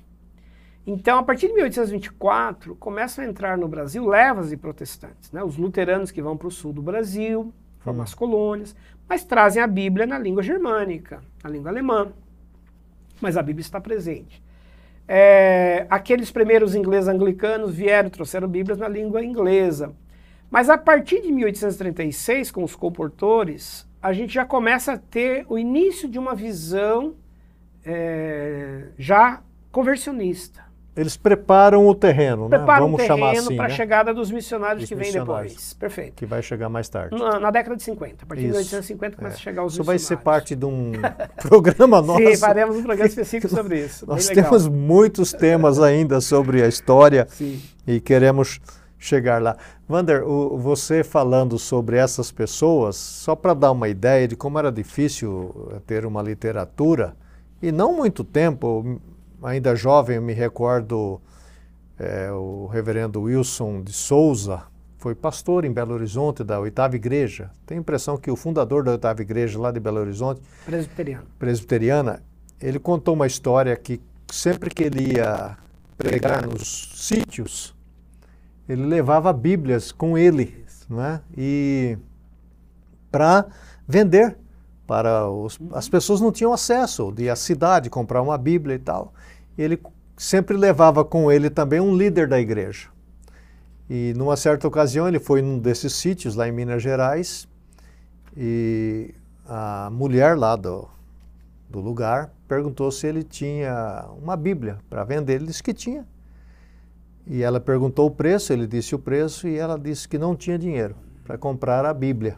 Então, a partir de 1824, começam a entrar no Brasil levas de protestantes, né? os luteranos que vão para o sul do Brasil, formam hum. as colônias, mas trazem a Bíblia na língua germânica, na língua alemã. Mas a Bíblia está presente. É, aqueles primeiros ingleses anglicanos vieram, trouxeram Bíblias na língua inglesa. Mas a partir de 1836, com os comportores, a gente já começa a ter o início de uma visão é, já conversionista. Eles preparam o terreno, né? preparam né? Vamos o chamar assim. para a né? chegada dos missionários dos que vêm depois. Perfeito. Que vai chegar mais tarde. Na, na década de 50. A partir Isso. de 1850 começa é. a chegar os isso missionários. Isso vai ser parte de um programa nosso. Sim, faremos um programa específico sobre isso. Nós temos muitos temas ainda sobre a história Sim. e queremos chegar lá. Vander, o, você falando sobre essas pessoas, só para dar uma ideia de como era difícil ter uma literatura, e não muito tempo, ainda jovem, eu me recordo é, o reverendo Wilson de Souza, foi pastor em Belo Horizonte da Oitava Igreja. Tenho a impressão que o fundador da Oitava Igreja lá de Belo Horizonte, presbiteriana, presbiteriana ele contou uma história que sempre que ele ia pregar nos sítios, ele levava Bíblias com ele, não é? E para vender para os, as pessoas não tinham acesso de a cidade comprar uma Bíblia e tal. Ele sempre levava com ele também um líder da igreja. E numa certa ocasião ele foi num desses sítios lá em Minas Gerais e a mulher lá do, do lugar perguntou se ele tinha uma Bíblia para vender. Ele disse que tinha. E ela perguntou o preço, ele disse o preço e ela disse que não tinha dinheiro para comprar a Bíblia.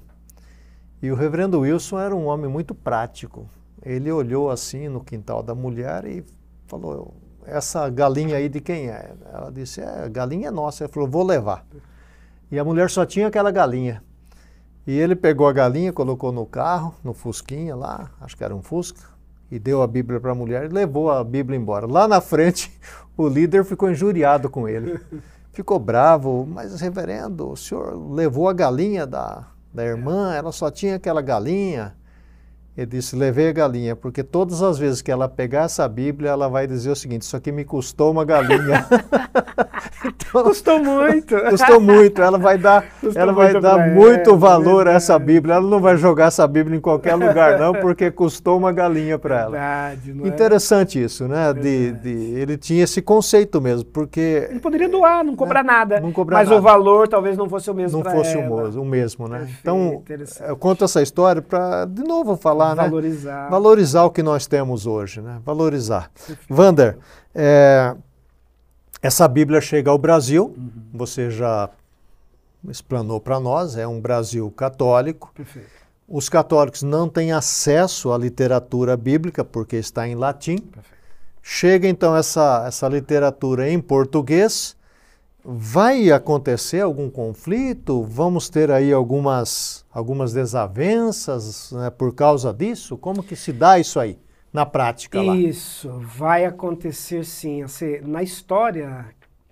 E o reverendo Wilson era um homem muito prático. Ele olhou assim no quintal da mulher e falou: Essa galinha aí de quem é? Ela disse: É, a galinha é nossa. Ele falou: Vou levar. E a mulher só tinha aquela galinha. E ele pegou a galinha, colocou no carro, no Fusquinha lá, acho que era um Fusca, e deu a Bíblia para a mulher e levou a Bíblia embora. Lá na frente, o líder ficou injuriado com ele. Ficou bravo, mas reverendo, o senhor levou a galinha da, da irmã, ela só tinha aquela galinha. Ele disse: levei a galinha, porque todas as vezes que ela pegar essa Bíblia, ela vai dizer o seguinte: Isso aqui me custou uma galinha. custou muito. Custou muito. Ela vai dar, ela vai dar muito ela, valor a essa Bíblia. Ela não vai jogar essa Bíblia em qualquer lugar, não, porque custou uma galinha para ela. Verdade, não é? Interessante é? isso, né? De, de, ele tinha esse conceito mesmo, porque. Ele poderia doar, não cobrar né? nada. Não cobrar mas nada. o valor talvez não fosse o mesmo. Não fosse ela. o mesmo, né? Perfeito, então, eu conto essa história para, de novo, falar falar, Valorizar. né? Valorizar o que nós temos hoje, né? Valorizar. Vander, é, essa Bíblia chega ao Brasil, uhum. você já explanou para nós, é um Brasil católico. Perfeito. Os católicos não têm acesso à literatura bíblica porque está em latim. Perfeito. Chega então essa, essa literatura em português Vai acontecer algum conflito? Vamos ter aí algumas, algumas desavenças né, por causa disso? Como que se dá isso aí na prática lá? Isso, vai acontecer sim. Assim, na história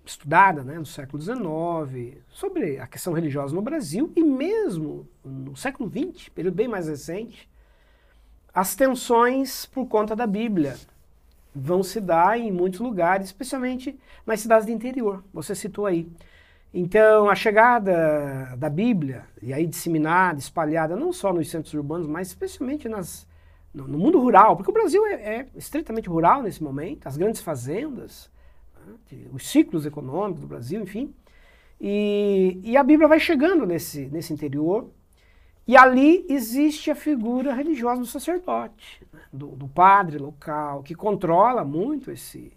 estudada né, no século XIX, sobre a questão religiosa no Brasil e mesmo no século XX, período bem mais recente, as tensões por conta da Bíblia vão se dar em muitos lugares, especialmente nas cidades do interior. Você citou aí. Então, a chegada da Bíblia, e aí disseminada, espalhada, não só nos centros urbanos, mas especialmente nas, no, no mundo rural, porque o Brasil é, é, estritamente rural nesse momento, as grandes fazendas, né, os ciclos econômicos do Brasil, enfim. E, e a Bíblia vai chegando nesse, nesse interior, e ali existe a figura religiosa do sacerdote, né? do, do, padre local, que controla muito esse,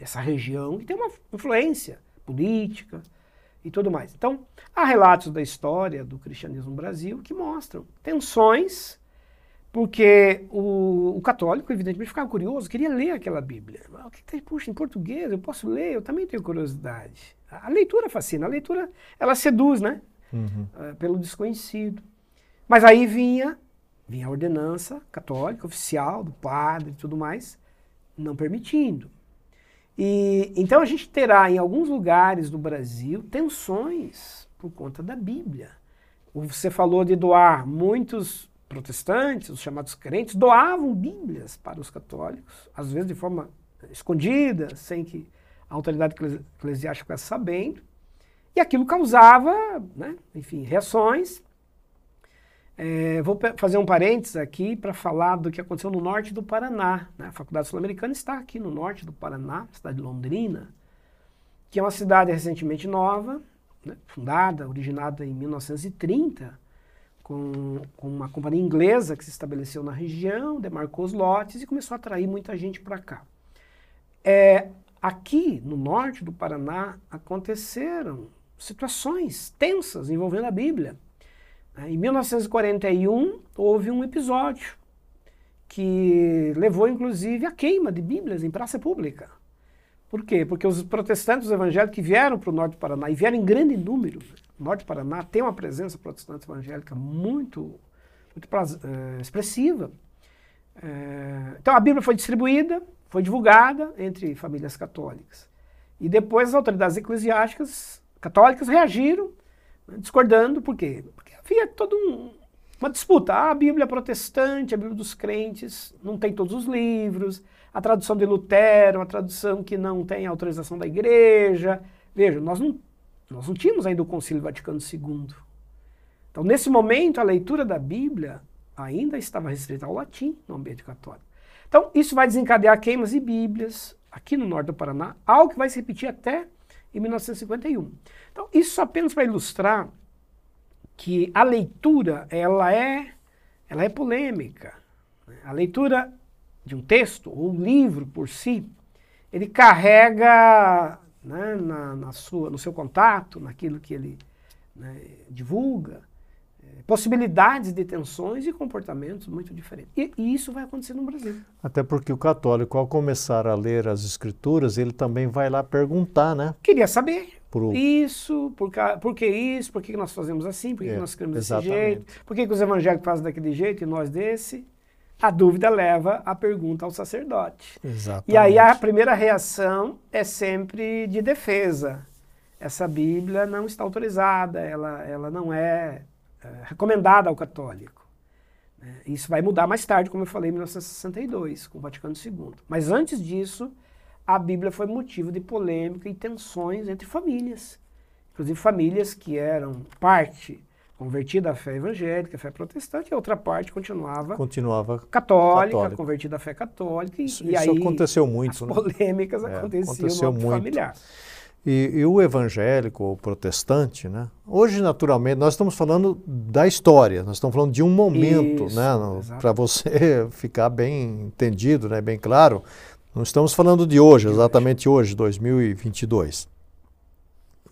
essa região, que tem uma influência política e tudo mais. Então, há relatos da história do cristianismo no Brasil que mostram tensões, porque o, o católico, evidentemente, ficava curioso, queria ler aquela Bíblia. O que tem, puxa, em português, eu posso ler? Eu também tenho curiosidade. A leitura fascina, a leitura, ela seduz, né? Uhum. Uh, pelo desconhecido. Mas aí vinha, vinha a ordenança católica, oficial, do padre e tudo mais, não permitindo. E, então a gente terá em alguns lugares do Brasil tensões por conta da Bíblia. Você falou de doar muitos protestantes, os chamados crentes, doavam Bíblias para os católicos, às vezes de forma escondida, sem que a autoridade eclesiástica ficasse sabendo. E aquilo causava, né, enfim, reações é, vou fazer um parênteses aqui para falar do que aconteceu no norte do Paraná. Né? A Faculdade Sul-Americana está aqui no norte do Paraná, cidade de Londrina, que é uma cidade recentemente nova, né? fundada, originada em 1930, com, com, uma companhia inglesa que se estabeleceu na região, demarcou os lotes e começou a atrair muita gente para cá. É, aqui no norte do Paraná aconteceram situações tensas envolvendo a Bíblia. Em 1941, houve um episódio que levou, inclusive, à queima de Bíblias em praça pública. Por quê? Porque os protestantes evangélicos que vieram para o norte do Paraná, e vieram em grande número, norte do Paraná tem uma presença protestante evangélica muito, muito uh, expressiva. Uh, então a Bíblia foi distribuída, foi divulgada entre famílias católicas. E depois as autoridades eclesiásticas católicas reagiram, né, discordando, por quê? Porque havia toda um, uma disputa. Ah, a Bíblia protestante, a Bíblia dos crentes, não tem todos os livros. A tradução de Lutero, uma tradução que não tem autorização da igreja. Veja, nós não, nós não tínhamos ainda o Concílio Vaticano II. Então, nesse momento, a leitura da Bíblia ainda estava restrita ao latim no ambiente católico. Então, isso vai desencadear queimas de Bíblias aqui no norte do Paraná, algo que vai se repetir até em 1951. Então, isso apenas para ilustrar que a leitura ela é, ela é polêmica. A leitura de um texto ou um livro por si, ele carrega né, na, na, sua, no seu contato, naquilo que ele né, divulga, possibilidades de tensões e comportamentos muito diferentes. E, e, isso vai acontecer no Brasil. Até porque o católico, ao começar a ler as escrituras, ele também vai lá perguntar, né? Queria saber. Pro... Isso, por, por que isso, por que nós fazemos assim, por que, é, que nós queremos desse jeito, por que, que os evangélicos fazem daquele jeito e nós desse. A dúvida leva a pergunta ao sacerdote. Exatamente. E aí a primeira reação é sempre de defesa. Essa Bíblia não está autorizada, ela, ela não é é, recomendada ao católico. Né? Isso vai mudar mais tarde, como eu falei, em 1962, com o Vaticano II. Mas antes disso, a Bíblia foi motivo de polêmica e tensões entre famílias. Inclusive famílias que eram parte convertida à fé evangélica, à fé protestante, e a outra parte continuava, continuava católica, católica, convertida à fé católica. Isso, e isso aí aconteceu muito. As né? polêmicas é, aconteciam aconteceu no muito. familiar. E, e, o evangélico, o protestante, né? Hoje, naturalmente, nós estamos falando da história, nós estamos falando de um momento, Isso, né? Para você ficar bem entendido, né? bem claro. Não estamos falando de hoje, exatamente hoje, 2022.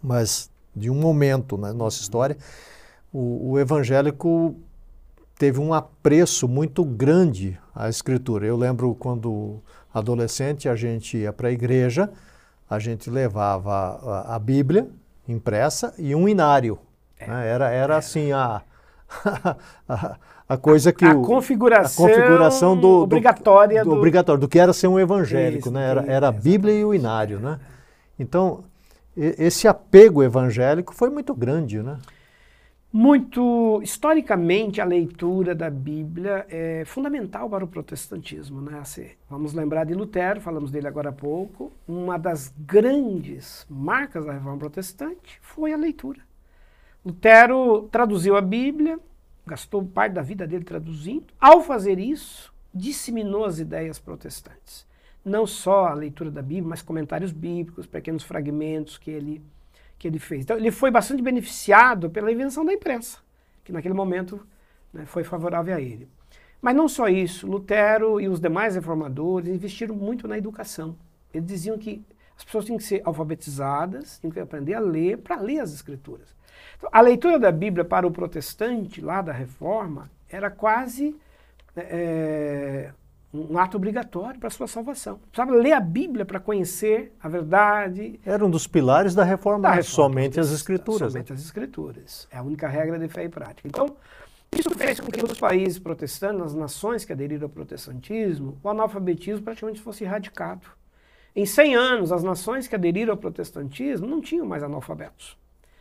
Mas de um momento na nossa história, o, o evangélico teve um apreço muito grande à escritura. Eu lembro quando adolescente a gente ia para a igreja, a gente levava a, a Bíblia impressa e um inário. É. Né? Era, era assim a, a, a coisa que a, o, configuração, a configuração do, obrigatória do, do, do, obrigatório do que era ser um evangélico, isso, né? Era, era a Bíblia e o inário, né? Então esse apego evangélico foi muito grande, né? Muito historicamente a leitura da Bíblia é fundamental para o protestantismo, né? Assim, vamos lembrar de Lutero, falamos dele agora há pouco. Uma das grandes marcas da Reforma Protestante foi a leitura. Lutero traduziu a Bíblia, gastou parte da vida dele traduzindo. Ao fazer isso, disseminou as ideias protestantes. Não só a leitura da Bíblia, mas comentários bíblicos, pequenos fragmentos que ele que ele fez. Então, ele foi bastante beneficiado pela invenção da imprensa, que naquele momento né, foi favorável a ele. Mas não só isso, Lutero e os demais reformadores investiram muito na educação. Eles diziam que as pessoas tinham que ser alfabetizadas, tinham que aprender a ler para ler as escrituras. Então, a leitura da Bíblia para o protestante lá da Reforma era quase é, um ato obrigatório para a sua salvação. Precisava ler a Bíblia para conhecer a verdade. Era um dos pilares da reforma, da reforma somente as escrituras. Somente né? as escrituras. É a única regra de fé e prática. Então, isso fez com que nos países protestantes, nas nações que aderiram ao protestantismo, o analfabetismo praticamente fosse erradicado. Em 100 anos, as nações que aderiram ao protestantismo não tinham mais analfabetos.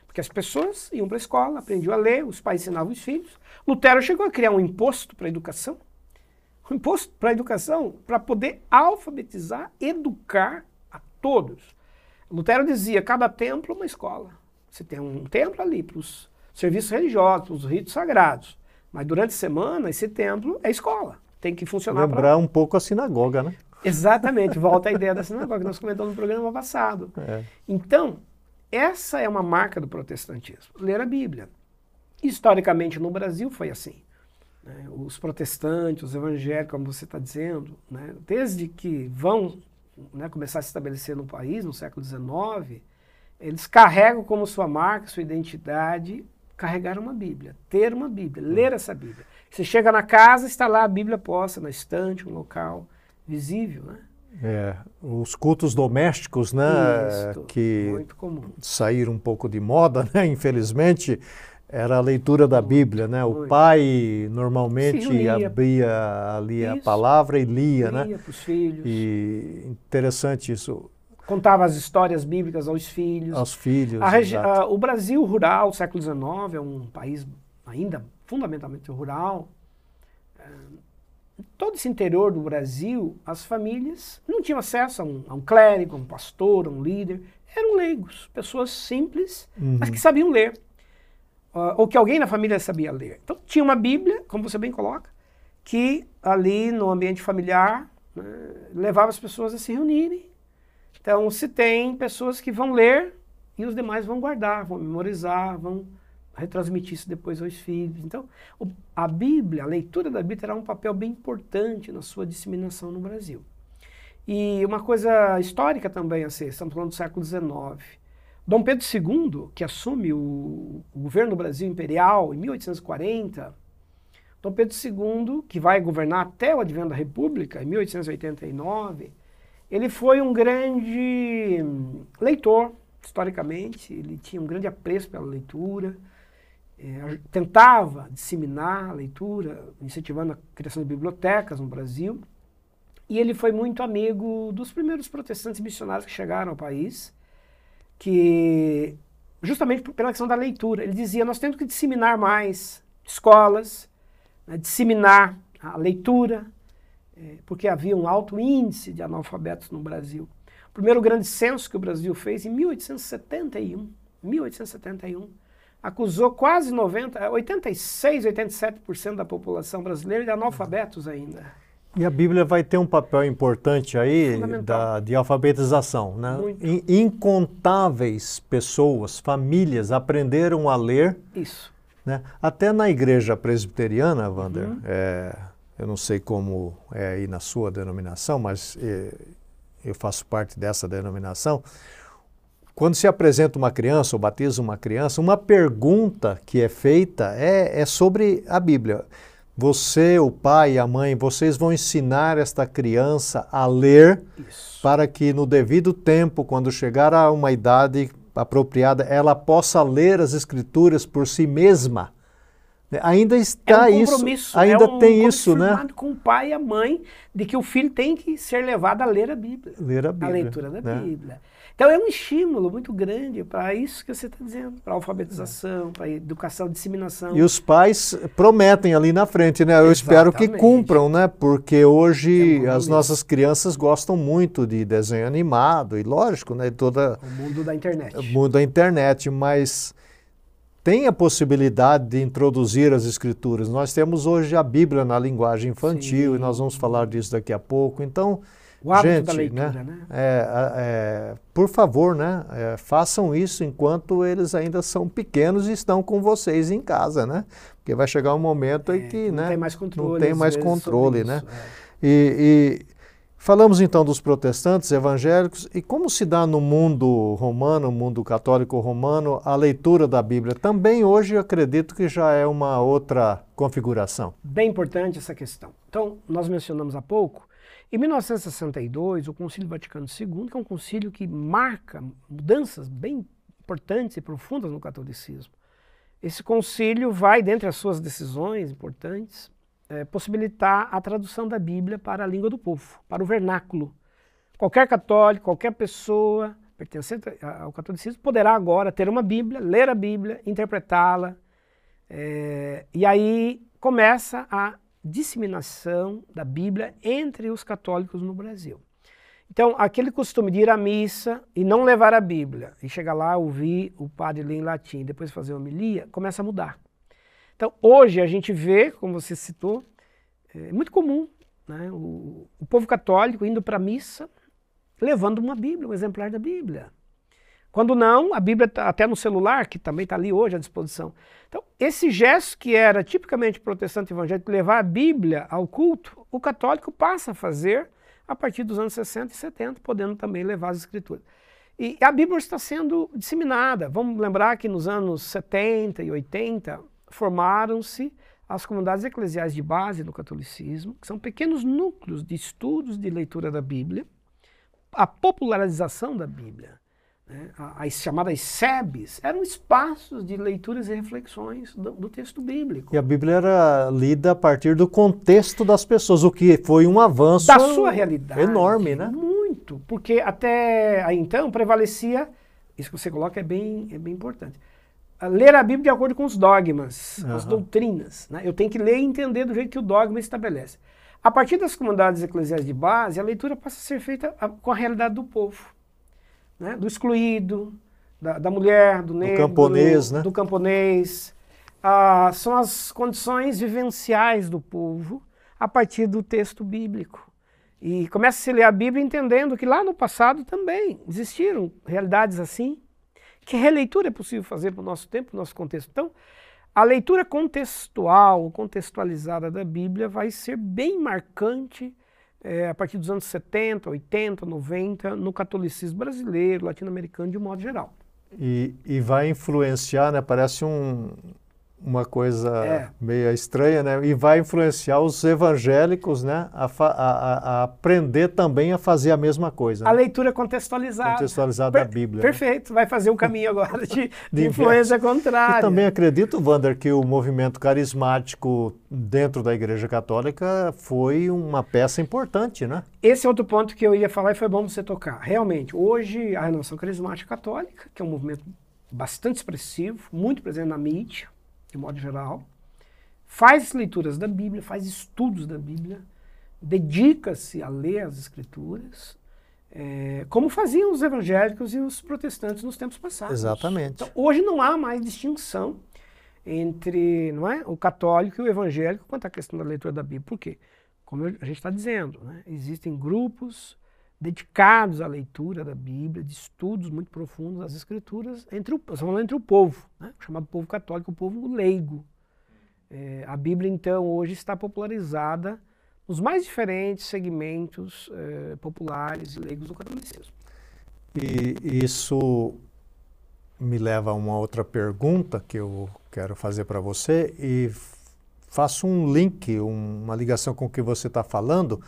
Porque as pessoas iam para a escola, aprendiam a ler, os pais ensinavam os filhos. Lutero chegou a criar um imposto para a educação o imposto para a educação para poder alfabetizar, educar a todos. Lutero dizia: cada templo é uma escola. Você tem um templo ali para os serviços religiosos, para os ritos sagrados. Mas durante a semana, esse templo é escola. Tem que funcionar. Lembrar pra... um pouco a sinagoga, né? Exatamente, volta a ideia da sinagoga que nós comentamos no programa passado. É. Então, essa é uma marca do protestantismo, ler a Bíblia. Historicamente no Brasil foi assim. Né? Os protestantes, os evangélicos, como você está dizendo, né? desde que vão né, começar a se estabelecer no país, no século XIX, eles carregam como sua marca, sua identidade, carregar uma Bíblia, ter uma Bíblia, ler essa Bíblia. Você chega na casa, está lá a Bíblia posta na estante, um local visível, né? É, os cultos domésticos, né, Isso, que saíram um pouco de moda, né, infelizmente, era a leitura da Bíblia, né? O pai normalmente abria ali isso. a palavra e lia, lia né? Lia para os filhos. E interessante isso. Contava as histórias bíblicas aos filhos. Aos filhos. A a, o Brasil rural, século XIX, é um país ainda fundamentalmente rural. É, todo esse interior do Brasil, as famílias não tinham acesso a um, a um clérigo, a um pastor, a um líder. Eram leigos, pessoas simples, uhum. mas que sabiam ler ou que alguém na família sabia ler. Então tinha uma Bíblia, como você bem coloca, que ali no ambiente familiar né, levava as pessoas a se reunirem. Então se tem pessoas que vão ler e os demais vão guardar, vão memorizar, vão retransmitir isso depois aos filhos. Então, a Bíblia, a leitura da Bíblia terá um papel bem importante na sua disseminação no Brasil. E uma coisa histórica também, assim, estamos falando do século XIX. Dom Pedro II, que assume o, o governo do Brasil imperial em 1840, Dom Pedro II, que vai governar até o advento da República, em 1889, ele foi um grande leitor, historicamente, ele tinha um grande apreço pela leitura, é, tentava disseminar a leitura, incentivando a criação de bibliotecas no Brasil, e ele foi muito amigo dos primeiros protestantes missionários que chegaram ao país, que justamente pela questão da leitura, ele dizia, nós temos que disseminar mais escolas, né, disseminar a leitura, é, porque havia um alto índice de analfabetos no Brasil. O primeiro grande censo que o Brasil fez em 1871, 1871, acusou quase 90, 86, 87% da população brasileira de analfabetos ainda. E a Bíblia vai ter um papel importante aí da, de alfabetização. Né? Incontáveis pessoas, famílias aprenderam a ler. Isso. Né? Até na igreja presbiteriana, Wander, uhum. é, eu não sei como é aí na sua denominação, mas é, eu faço parte dessa denominação. Quando se apresenta uma criança ou batiza uma criança, uma pergunta que é feita é, é sobre a Bíblia. Você, o pai e a mãe, vocês vão ensinar esta criança a ler Isso. para que no devido tempo, quando chegar a uma idade apropriada, ela possa ler as escrituras por si mesma. Ainda está é um isso, ainda é um tem isso, né? com o pai e a mãe de que o filho tem que ser levado a ler a Bíblia. Ler a Bíblia. A leitura da né? Bíblia. Então é um estímulo muito grande para isso que você está dizendo, para alfabetização, para educação, disseminação. E os pais prometem ali na frente, né? Eu Exatamente. espero que cumpram, né? Porque hoje é as nossas crianças gostam muito de desenho animado e lógico, né? Toda o mundo da internet. O mundo da internet, mas tem a possibilidade de introduzir as escrituras. Nós temos hoje a Bíblia na linguagem infantil Sim. e nós vamos falar disso daqui a pouco. Então o hábito Gente, da leitura, né? né? É, é, por favor, né? É, façam isso enquanto eles ainda são pequenos e estão com vocês em casa, né? Porque vai chegar um momento em é, que, não né? Tem mais controle. Não tem mais controle, né? Isso, é. e, e Falamos então dos protestantes evangélicos e como se dá no mundo romano, mundo católico romano, a leitura da Bíblia. Também hoje eu acredito que já é uma outra configuração. Bem importante essa questão. Então, nós mencionamos há pouco em 1962, o Concílio Vaticano II, que é um concílio que marca mudanças bem importantes e profundas no catolicismo. Esse concílio vai, dentre as suas decisões importantes, é, possibilitar a tradução da Bíblia para a língua do povo, para o vernáculo. Qualquer católico, qualquer pessoa pertencente ao catolicismo poderá agora ter uma Bíblia, ler a Bíblia, interpretá-la. É, e aí começa a disseminação da Bíblia entre os católicos no Brasil. Então, aquele costume de ir à missa e não levar a Bíblia, e chegar lá, ouvir o padre ler em latim e depois fazer homilia, começa a mudar. Então, hoje a gente vê, como você citou, é muito comum né, o, o povo católico indo para a missa levando uma Bíblia, um exemplar da Bíblia. Quando não, a Bíblia está até no celular, que também está ali hoje à disposição. Então, esse gesto que era tipicamente protestante evangélico, levar a Bíblia ao culto, o católico passa a fazer a partir dos anos 60 e 70, podendo também levar as escrituras. E a Bíblia está sendo disseminada. Vamos lembrar que nos anos 70 e 80 formaram-se as comunidades eclesiais de base no catolicismo, que são pequenos núcleos de estudos de leitura da Bíblia, a popularização da Bíblia. Né? As chamadas SEBs eram espaços de leituras e reflexões do, do, texto bíblico. E a Bíblia era lida a partir do contexto das pessoas, o que foi um avanço da sua realidade enorme, né? Muito, porque até aí então prevalecia, isso que você coloca é bem, é bem importante, ler a Bíblia de acordo com os dogmas, uhum. as doutrinas. Né? Eu tenho que ler e entender do jeito que o dogma estabelece. A partir das comunidades eclesiais de base, a leitura passa a ser feita com a realidade do povo né? do excluído, da, da, mulher, do negro, do camponês. Do, né? do camponês. Ah, são as condições vivenciais do povo a partir do texto bíblico. E começa a se ler a Bíblia entendendo que lá no passado também existiram realidades assim. Que releitura é possível fazer para o nosso tempo, para o nosso contexto? Então, a leitura contextual, contextualizada da Bíblia vai ser bem marcante é, a partir dos anos 70, 80, 90, no catolicismo brasileiro, latino-americano de um modo geral. E, e vai influenciar, né? Parece um, uma coisa é. meio estranha, né? E vai influenciar os evangélicos, né? A, a, a, aprender também a fazer a mesma coisa. A né? leitura contextualizada. Contextualizada per da Bíblia. Né? Perfeito, né? vai fazer o caminho agora de, de influência contrária. E também acredito, Wander, que o movimento carismático dentro da Igreja Católica foi uma peça importante, né? Esse é outro ponto que eu ia falar e foi bom você tocar. Realmente, hoje a renovação carismática católica, que é um movimento bastante expressivo, muito presente na mídia, de modo geral, faz leituras da Bíblia, faz estudos da Bíblia, dedica-se a ler as Escrituras, é, como faziam os evangélicos e os protestantes nos tempos passados. Exatamente. Então, hoje não há mais distinção entre não é, o católico e o evangélico quanto à questão da leitura da Bíblia. Por quê? Como a gente está dizendo, né, existem grupos dedicados à leitura da Bíblia, de estudos muito profundos das Escrituras, entre o, falando entre o povo, né? chamado povo católico, o povo leigo. É, a Bíblia, então, hoje está popularizada nos mais diferentes segmentos é, populares e leigos do catolicismo. E isso me leva a uma outra pergunta que eu quero fazer para você e faço um link, uma ligação com o que você está falando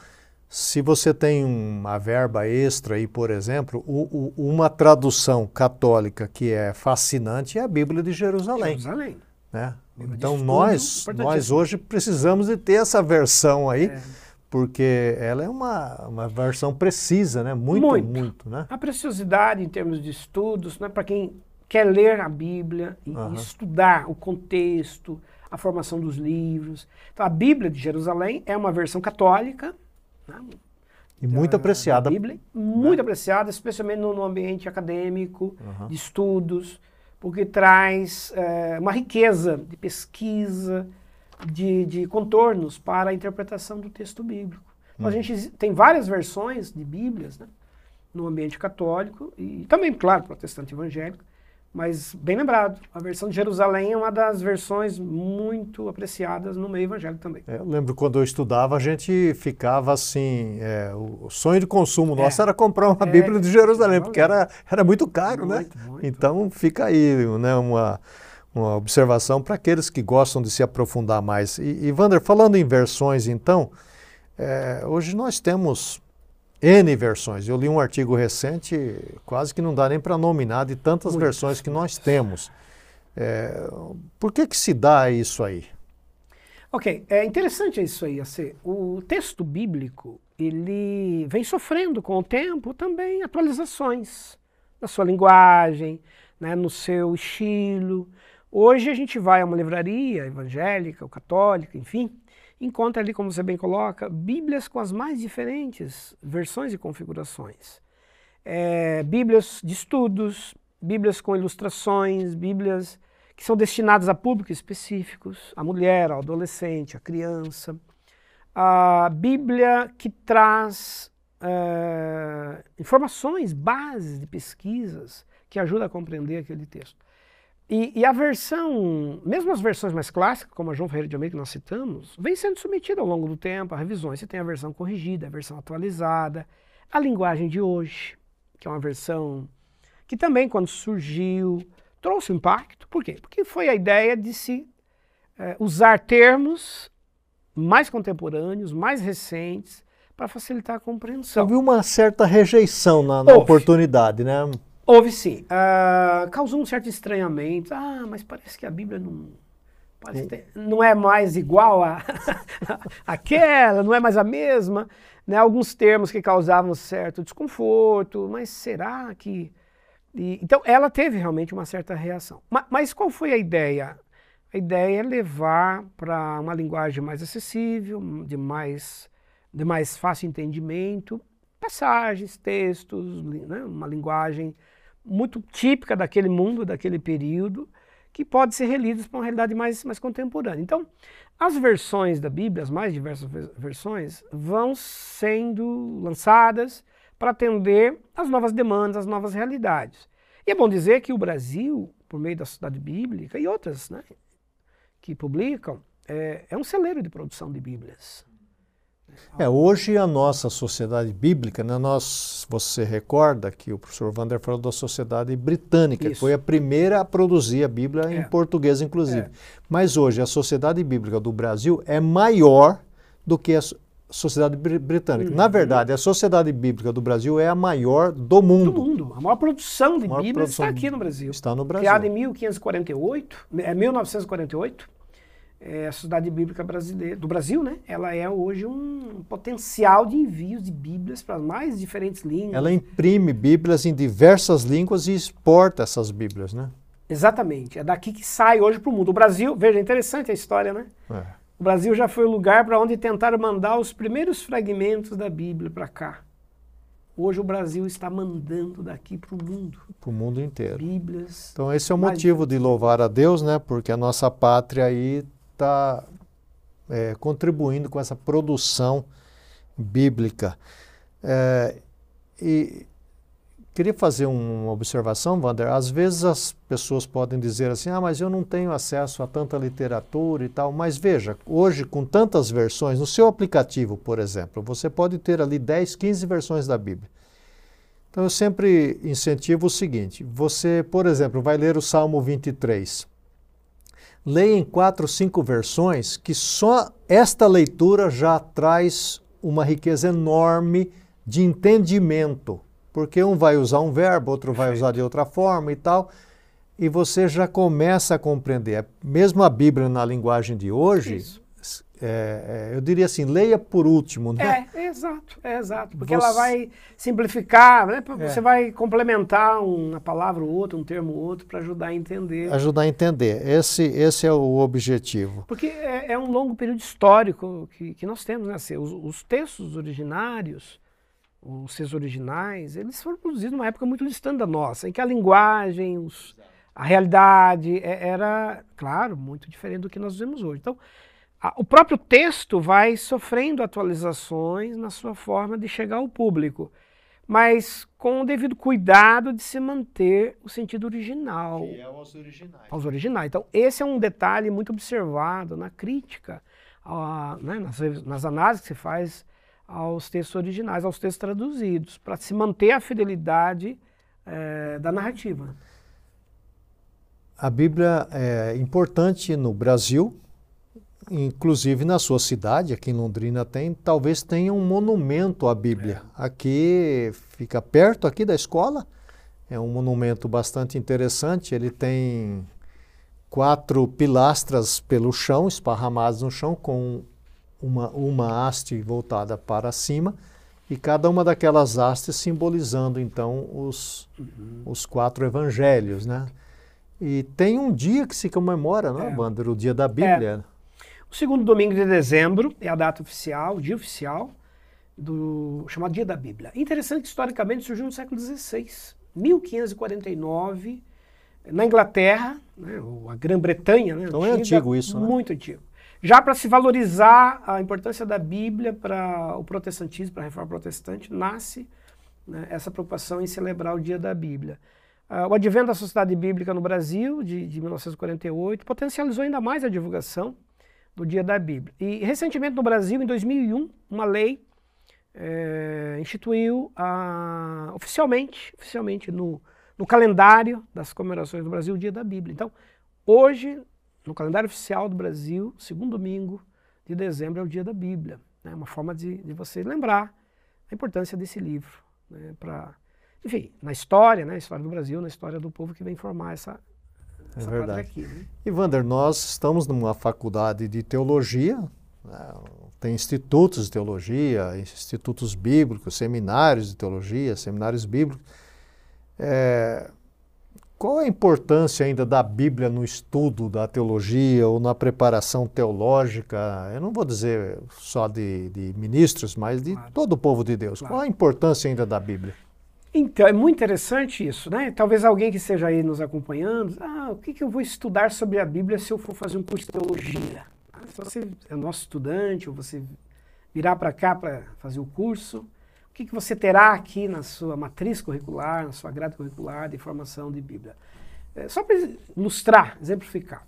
se você tem uma verba extra aí, por exemplo, o, o, uma tradução católica que é fascinante é a Bíblia de Jerusalém. Jerusalém. Né? Então nós, nós hoje precisamos de ter essa versão aí, é. porque ela é uma, uma versão precisa, né? Muito, muito, muito né? A preciosidade em termos de estudos, né? para quem quer ler a Bíblia e, uhum. estudar o contexto, a formação dos livros. Então a Bíblia de Jerusalém é uma versão católica, E muito da, apreciada. Da Bíblia, muito né? apreciada, especialmente no, no ambiente acadêmico, uhum. de estudos, porque traz é, uma riqueza de pesquisa, de, de, contornos para a interpretação do texto bíblico. Então, A uhum. gente tem várias versões de Bíblias né, no ambiente católico e também, claro, protestante evangélico, mas bem lembrado, a versão de Jerusalém é uma das versões muito apreciadas no meio evangélico também. É, eu lembro quando eu estudava, a gente ficava assim, é, o sonho de consumo é. nosso era comprar uma é, Bíblia de Jerusalém, porque era, era muito caro, né? muito, né? Muito. Então fica aí né, uma, uma observação para aqueles que gostam de se aprofundar mais. E, e Wander, falando em versões, então, é, hoje nós temos N versões. Eu li um artigo recente, quase que não dá nem para nominar de tantas Muito. versões que nós temos. É, por que, que se dá isso aí? Ok, é interessante isso aí, AC. O texto bíblico, ele vem sofrendo com o tempo também atualizações na sua linguagem, né, no seu estilo. Hoje a gente vai a uma livraria evangélica ou católica, enfim, encontra ali, como você bem coloca, Bíblias com as mais diferentes versões e configurações. É, Bíblias de estudos, Bíblias com ilustrações, Bíblias que são destinadas a públicos específicos, a mulher, ao adolescente, à criança. A Bíblia que traz é, informações, bases de pesquisas que ajudam a compreender aquele texto. E, e, a versão, mesmo as versões mais clássicas, como a João Ferreira de Almeida que nós citamos, vem sendo submetida ao longo do tempo a revisões. Você tem a versão corrigida, a versão atualizada, a linguagem de hoje, que é uma versão que também, quando surgiu, trouxe impacto. Por quê? Porque foi a ideia de se é, usar termos mais contemporâneos, mais recentes, para facilitar a compreensão. Houve uma certa rejeição na, na oportunidade, né? Houve sim. Uh, causou um certo estranhamento. Ah, mas parece que a Bíblia não, não é mais igual a, aquela, não é mais a mesma. Né? Alguns termos que causavam certo desconforto, mas será que. E, então, ela teve realmente uma certa reação. Mas, mas qual foi a ideia? A ideia é levar para uma linguagem mais acessível, de mais, de mais fácil entendimento, passagens, textos, né? uma linguagem muito típica daquele mundo, daquele período, que pode ser relidas para uma realidade mais, mais contemporânea. Então, as versões da Bíblia, as mais diversas versões, vão sendo lançadas para atender às novas demandas, às novas realidades. E é bom dizer que o Brasil, por meio da Sociedade Bíblica e outras né, que publicam, é, é um celeiro de produção de Bíblias. É, hoje a nossa sociedade bíblica, né, nós, você recorda que o professor Vander falou da sociedade britânica, Isso. que foi a primeira a produzir a Bíblia é. em português, inclusive. É. Mas hoje a sociedade bíblica do Brasil é maior do que a sociedade britânica. Uhum. Na verdade, a sociedade bíblica do Brasil é a maior do mundo. Do mundo. A maior produção de Bíblias produção está aqui no Brasil. Está no Brasil. Criada em 1548, é 1948 é, a Sociedade Bíblica Brasileira, do Brasil, né? Ela é hoje um potencial de envios de Bíblias para as mais diferentes línguas. Ela imprime Bíblias em diversas línguas e exporta essas Bíblias, né? Exatamente. É daqui que sai hoje para o mundo. O Brasil, veja, é interessante a história, né? É. O Brasil já foi o lugar para onde tentaram mandar os primeiros fragmentos da Bíblia para cá. Hoje o Brasil está mandando daqui para o mundo. Para o mundo inteiro. Bíblias. Então esse é o motivo de louvar a Deus, né? Porque a nossa pátria aí está é, contribuindo com essa produção bíblica. É, e queria fazer uma observação, Wander. Às vezes as pessoas podem dizer assim: ah, mas eu não tenho acesso a tanta literatura e tal. Mas veja, hoje, com tantas versões, no seu aplicativo, por exemplo, você pode ter ali 10, 15 versões da Bíblia. Então eu sempre incentivo o seguinte: você, por exemplo, vai ler o Salmo 23 leia em quatro, cinco versões, que só esta leitura já traz uma riqueza enorme de entendimento. Porque um vai usar um verbo, outro vai usar de outra forma e tal, e você já começa a compreender. Mesmo a Bíblia na linguagem de hoje, Isso é, é, eu diria assim, leia por último, né? É, é exato, é exato. Porque você... ela vai simplificar, né? É. Você vai complementar uma palavra ou outra, um termo ou outro, para ajudar a entender. Ajudar a entender. Esse, esse é o objetivo. Porque é, é um longo período histórico que, que nós temos, né? Assim, os, os textos originários, os textos originais, eles foram produzidos numa época muito distante da nossa, em que a linguagem, os, a realidade é, era, claro, muito diferente do que nós vemos hoje. Então, o próprio texto vai sofrendo atualizações na sua forma de chegar ao público, mas com o devido cuidado de se manter o sentido original. Que é aos originais. Aos originais. Então, esse é um detalhe muito observado na crítica, né, nas, nas análises que se faz aos textos originais, aos textos traduzidos, para se manter a fidelidade é, da narrativa. A Bíblia é importante no Brasil, inclusive na sua cidade, aqui em Londrina tem, talvez tenha um monumento à Bíblia. É. Aqui fica perto aqui da escola. É um monumento bastante interessante. Ele tem quatro pilastras pelo chão, esparramadas no chão, com uma, uma haste voltada para cima e cada uma daquelas hastes simbolizando então os, uhum. os quatro evangelhos, né? E tem um dia que se comemora, não é, Wander? O dia da Bíblia. É. Segundo domingo de dezembro é a data oficial, o dia oficial, do chamado Dia da Bíblia. Interessante que historicamente surgiu no século XVI, 1549, na Inglaterra, né, ou a Grã-Bretanha. Né, então é antiga, é antigo isso, né? Muito antigo. Já para se valorizar a importância da Bíblia para o protestantismo, para a reforma protestante, nasce né, essa preocupação em celebrar o Dia da Bíblia. Uh, o advento da Sociedade Bíblica no Brasil, de, de 1948, potencializou ainda mais a divulgação do Dia da Bíblia. E recentemente no Brasil, em 2001, uma lei é, instituiu a, oficialmente, oficialmente no, no calendário das comemorações do Brasil o Dia da Bíblia. Então, hoje, no calendário oficial do Brasil, segundo domingo de dezembro é o Dia da Bíblia. É né? uma forma de, de você lembrar a importância desse livro. Né? Para, enfim, na história, né? história do Brasil, na história do povo que vem formar essa, é verdade. Aqui, né? E Wander, nós estamos numa faculdade de teologia, né? tem institutos de teologia, institutos bíblicos, seminários de teologia, seminários bíblicos. É, qual a importância ainda da Bíblia no estudo da teologia ou na preparação teológica? Eu não vou dizer só de, de ministros, mas de claro. todo o povo de Deus. Claro. Qual a importância ainda da Bíblia? Então, é muito interessante isso, né? Talvez alguém que esteja aí nos acompanhando, ah, o que, que eu vou estudar sobre a Bíblia se eu for fazer um curso de teologia? Ah, se você é nosso estudante, ou você virá para cá para fazer o curso, o que, que você terá aqui na sua matriz curricular, na sua grade curricular de formação de Bíblia? É, só para ilustrar, exemplificar.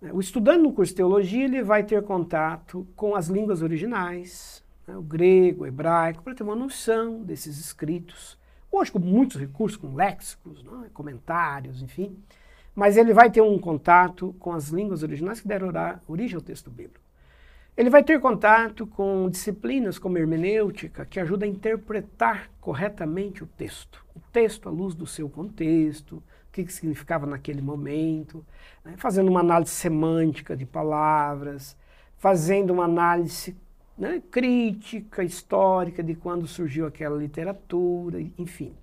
Né? O estudante no curso de teologia, ele vai ter contato com as línguas originais, né, o grego, o hebraico, para ter uma noção desses escritos. Hoje, com muitos recursos, com léxicos, né, comentários, enfim. Mas ele vai ter um contato com as línguas originais que deram origem ao texto bíblico. Ele vai ter contato com disciplinas como hermenêutica, que ajuda a interpretar corretamente o texto. O texto à luz do seu contexto, o que, que significava naquele momento, né? fazendo uma análise semântica de palavras, fazendo uma análise né, crítica, histórica de quando surgiu aquela literatura, enfim.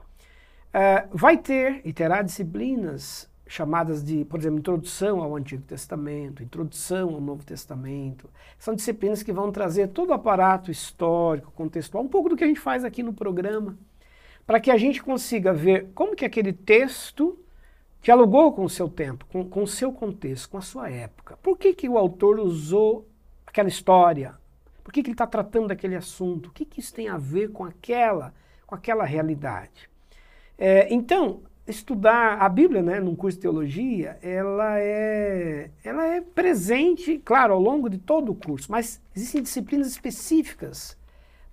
Uh, vai ter e terá disciplinas chamadas de, por exemplo, introdução ao Antigo Testamento, introdução ao Novo Testamento. São disciplinas que vão trazer todo o aparato histórico, contextual, um pouco do que a gente faz aqui no programa, para que a gente consiga ver como que aquele texto dialogou com o seu tempo, com, com o seu contexto, com a sua época. Por que, que o autor usou aquela história? Por que, que ele está tratando daquele assunto? O que, que isso tem a ver com aquela, com aquela realidade? É, então, estudar a Bíblia, né, num curso de teologia, ela é, ela é presente, claro, ao longo de todo o curso, mas existem disciplinas específicas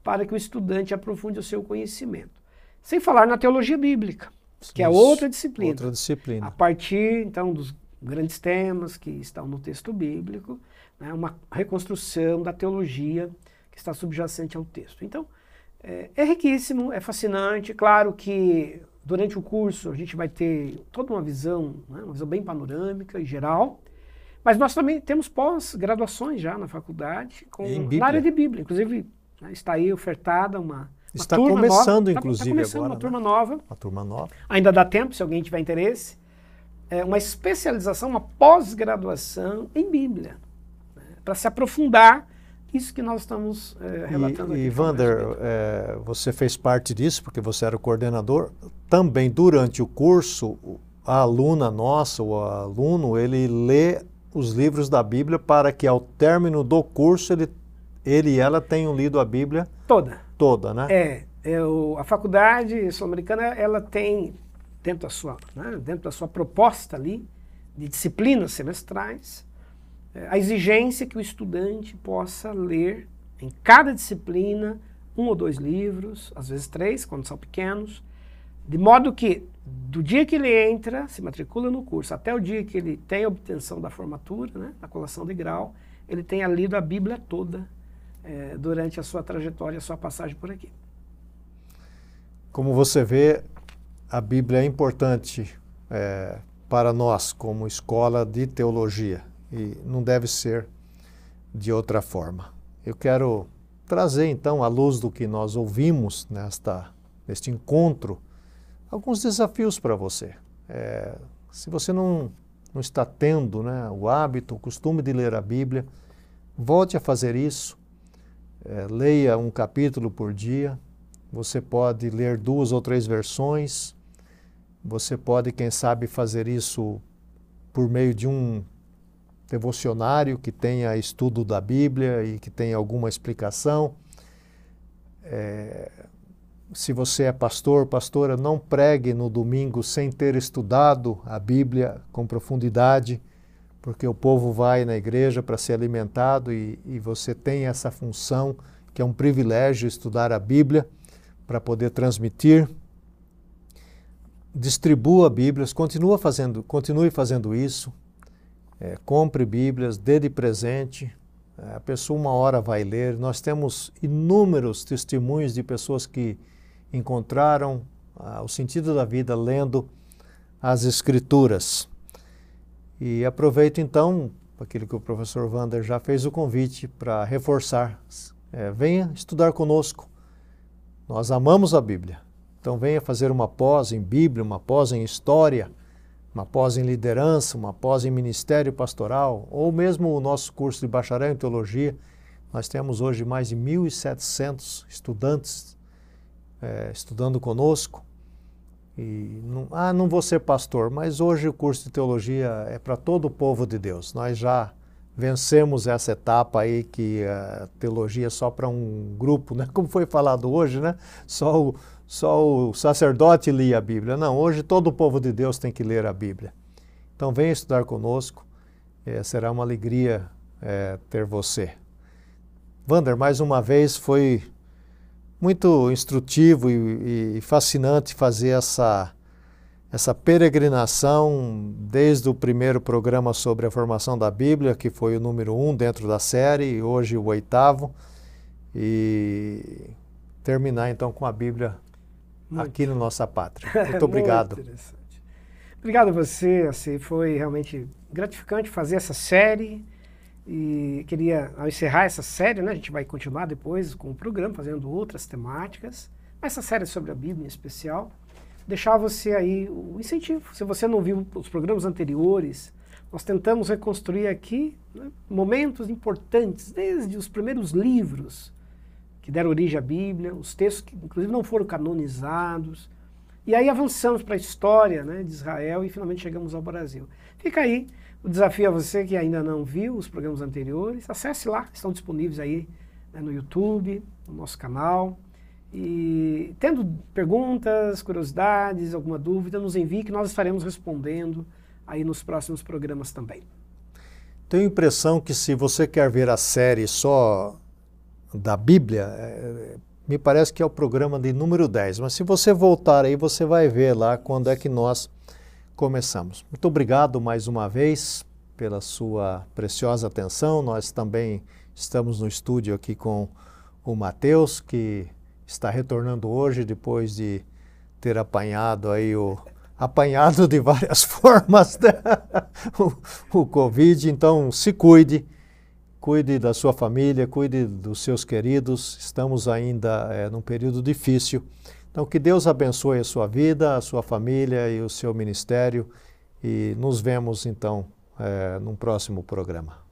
para que o estudante aprofunde o seu conhecimento. Sem falar na teologia bíblica, que é outra disciplina. Outra disciplina. A partir, então, dos grandes temas que estão no texto bíblico, né, uma reconstrução da teologia que está subjacente ao texto. Então, é, é riquíssimo, é fascinante. Claro que Durante o curso, a gente vai ter toda uma visão, né, uma visão bem panorâmica e geral, mas nós também temos pós-graduações já na faculdade, com, na área de Bíblia. Inclusive, né, está aí ofertada uma, uma Está começando, nova. inclusive, está, começando agora. Uma turma né? nova. Uma turma nova. Ainda dá tempo, se alguém tiver interesse. É uma especialização, uma pós-graduação em Bíblia, para se aprofundar isso que nós estamos é, relatando e, aqui. E, Vander, é, você fez parte disso, porque você era o coordenador. Também, durante o curso, a aluna nossa, o aluno, ele lê os livros da Bíblia para que, ao término do curso, ele, ele e ela tenham lido a Bíblia toda. Toda, né? É. Eu, a faculdade sul-americana, ela tem, dentro da, sua, né, dentro da sua proposta ali, de disciplinas semestrais, é, a exigência que o estudante possa ler em cada disciplina um ou dois livros, às vezes três, quando são pequenos, de modo que do dia que ele entra, se matricula no curso, até o dia que ele tem a obtenção da formatura, né, da colação de grau, ele tenha lido a Bíblia toda é, durante a sua trajetória, a sua passagem por aqui. Como você vê, a Bíblia é importante é, para nós como escola de teologia e não deve ser de outra forma. Eu quero trazer então, à luz do que nós ouvimos nesta, neste encontro, alguns desafios para você. É, se você não, não está tendo né, o hábito, o costume de ler a Bíblia, volte a fazer isso. É, leia um capítulo por dia. Você pode ler duas ou três versões. Você pode, quem sabe, fazer isso por meio de um devocionário que tenha estudo da Bíblia e que tenha alguma explicação. É, se você é pastor, pastora, não pregue no domingo sem ter estudado a Bíblia com profundidade, porque o povo vai na igreja para ser alimentado e, e você tem essa função, que é um privilégio estudar a Bíblia para poder transmitir. Distribua Bíblias, continua fazendo, continue fazendo isso é, compre Bíblias, dê de presente. É, a pessoa uma hora vai ler. Nós temos inúmeros testemunhos de pessoas que encontraram ah, o sentido da vida lendo as Escrituras. E aproveito então aquilo que o professor Wander já fez o convite para reforçar. É, venha estudar conosco. Nós amamos a Bíblia. Então venha fazer uma pós em Bíblia, uma pós em História uma pós em liderança, uma pós em ministério pastoral, ou mesmo o nosso curso de bacharel em teologia. Nós temos hoje mais de 1.700 estudantes é, estudando conosco. E não, ah, não vou ser pastor, mas hoje o curso de teologia é para todo o povo de Deus. Nós já vencemos essa etapa aí que a teologia é só para um grupo, né? Como foi falado hoje, né? Só o só o sacerdote lia a Bíblia. Não, hoje todo o povo de Deus tem que ler a Bíblia. Então venha estudar conosco, é, será uma alegria é, ter você. Vander, mais uma vez foi muito instrutivo e, e fascinante fazer essa, essa peregrinação desde o primeiro programa sobre a formação da Bíblia, que foi o número um dentro da série, e hoje o oitavo, e terminar então com a Bíblia muito. aqui na nossa pátria. Muito obrigado. muito obrigado a você, assim, foi realmente gratificante fazer essa série. E queria, ao encerrar essa série, né, a gente vai continuar depois com o programa, fazendo outras temáticas. Essa série sobre a Bíblia em especial. Deixar você aí o incentivo. Se você não viu os programas anteriores, nós tentamos reconstruir aqui né, momentos importantes, desde os primeiros livros que deram origem à Bíblia, os textos que inclusive não foram canonizados. E aí avançamos para a história né, de Israel e finalmente chegamos ao Brasil. Fica aí o desafio a você que ainda não viu os programas anteriores, acesse lá, estão disponíveis aí né, no YouTube, no nosso canal. E tendo perguntas, curiosidades, alguma dúvida, nos envie que nós estaremos respondendo aí nos próximos programas também. Tenho impressão que se você quer ver a série só da Bíblia, é, me parece que é o programa de número 10, mas se você voltar aí, você vai ver lá quando é que nós começamos. Muito obrigado mais uma vez pela sua preciosa atenção. Nós também estamos no estúdio aqui com o Matheus, que está retornando hoje depois de ter apanhado aí o apanhado de várias formas né? o, o Covid. Então, se cuide, cuide da sua família, cuide dos seus queridos. Estamos ainda é, num período difícil. Então, que Deus abençoe a sua vida, a sua família e o seu ministério. E nos vemos então é, num próximo programa.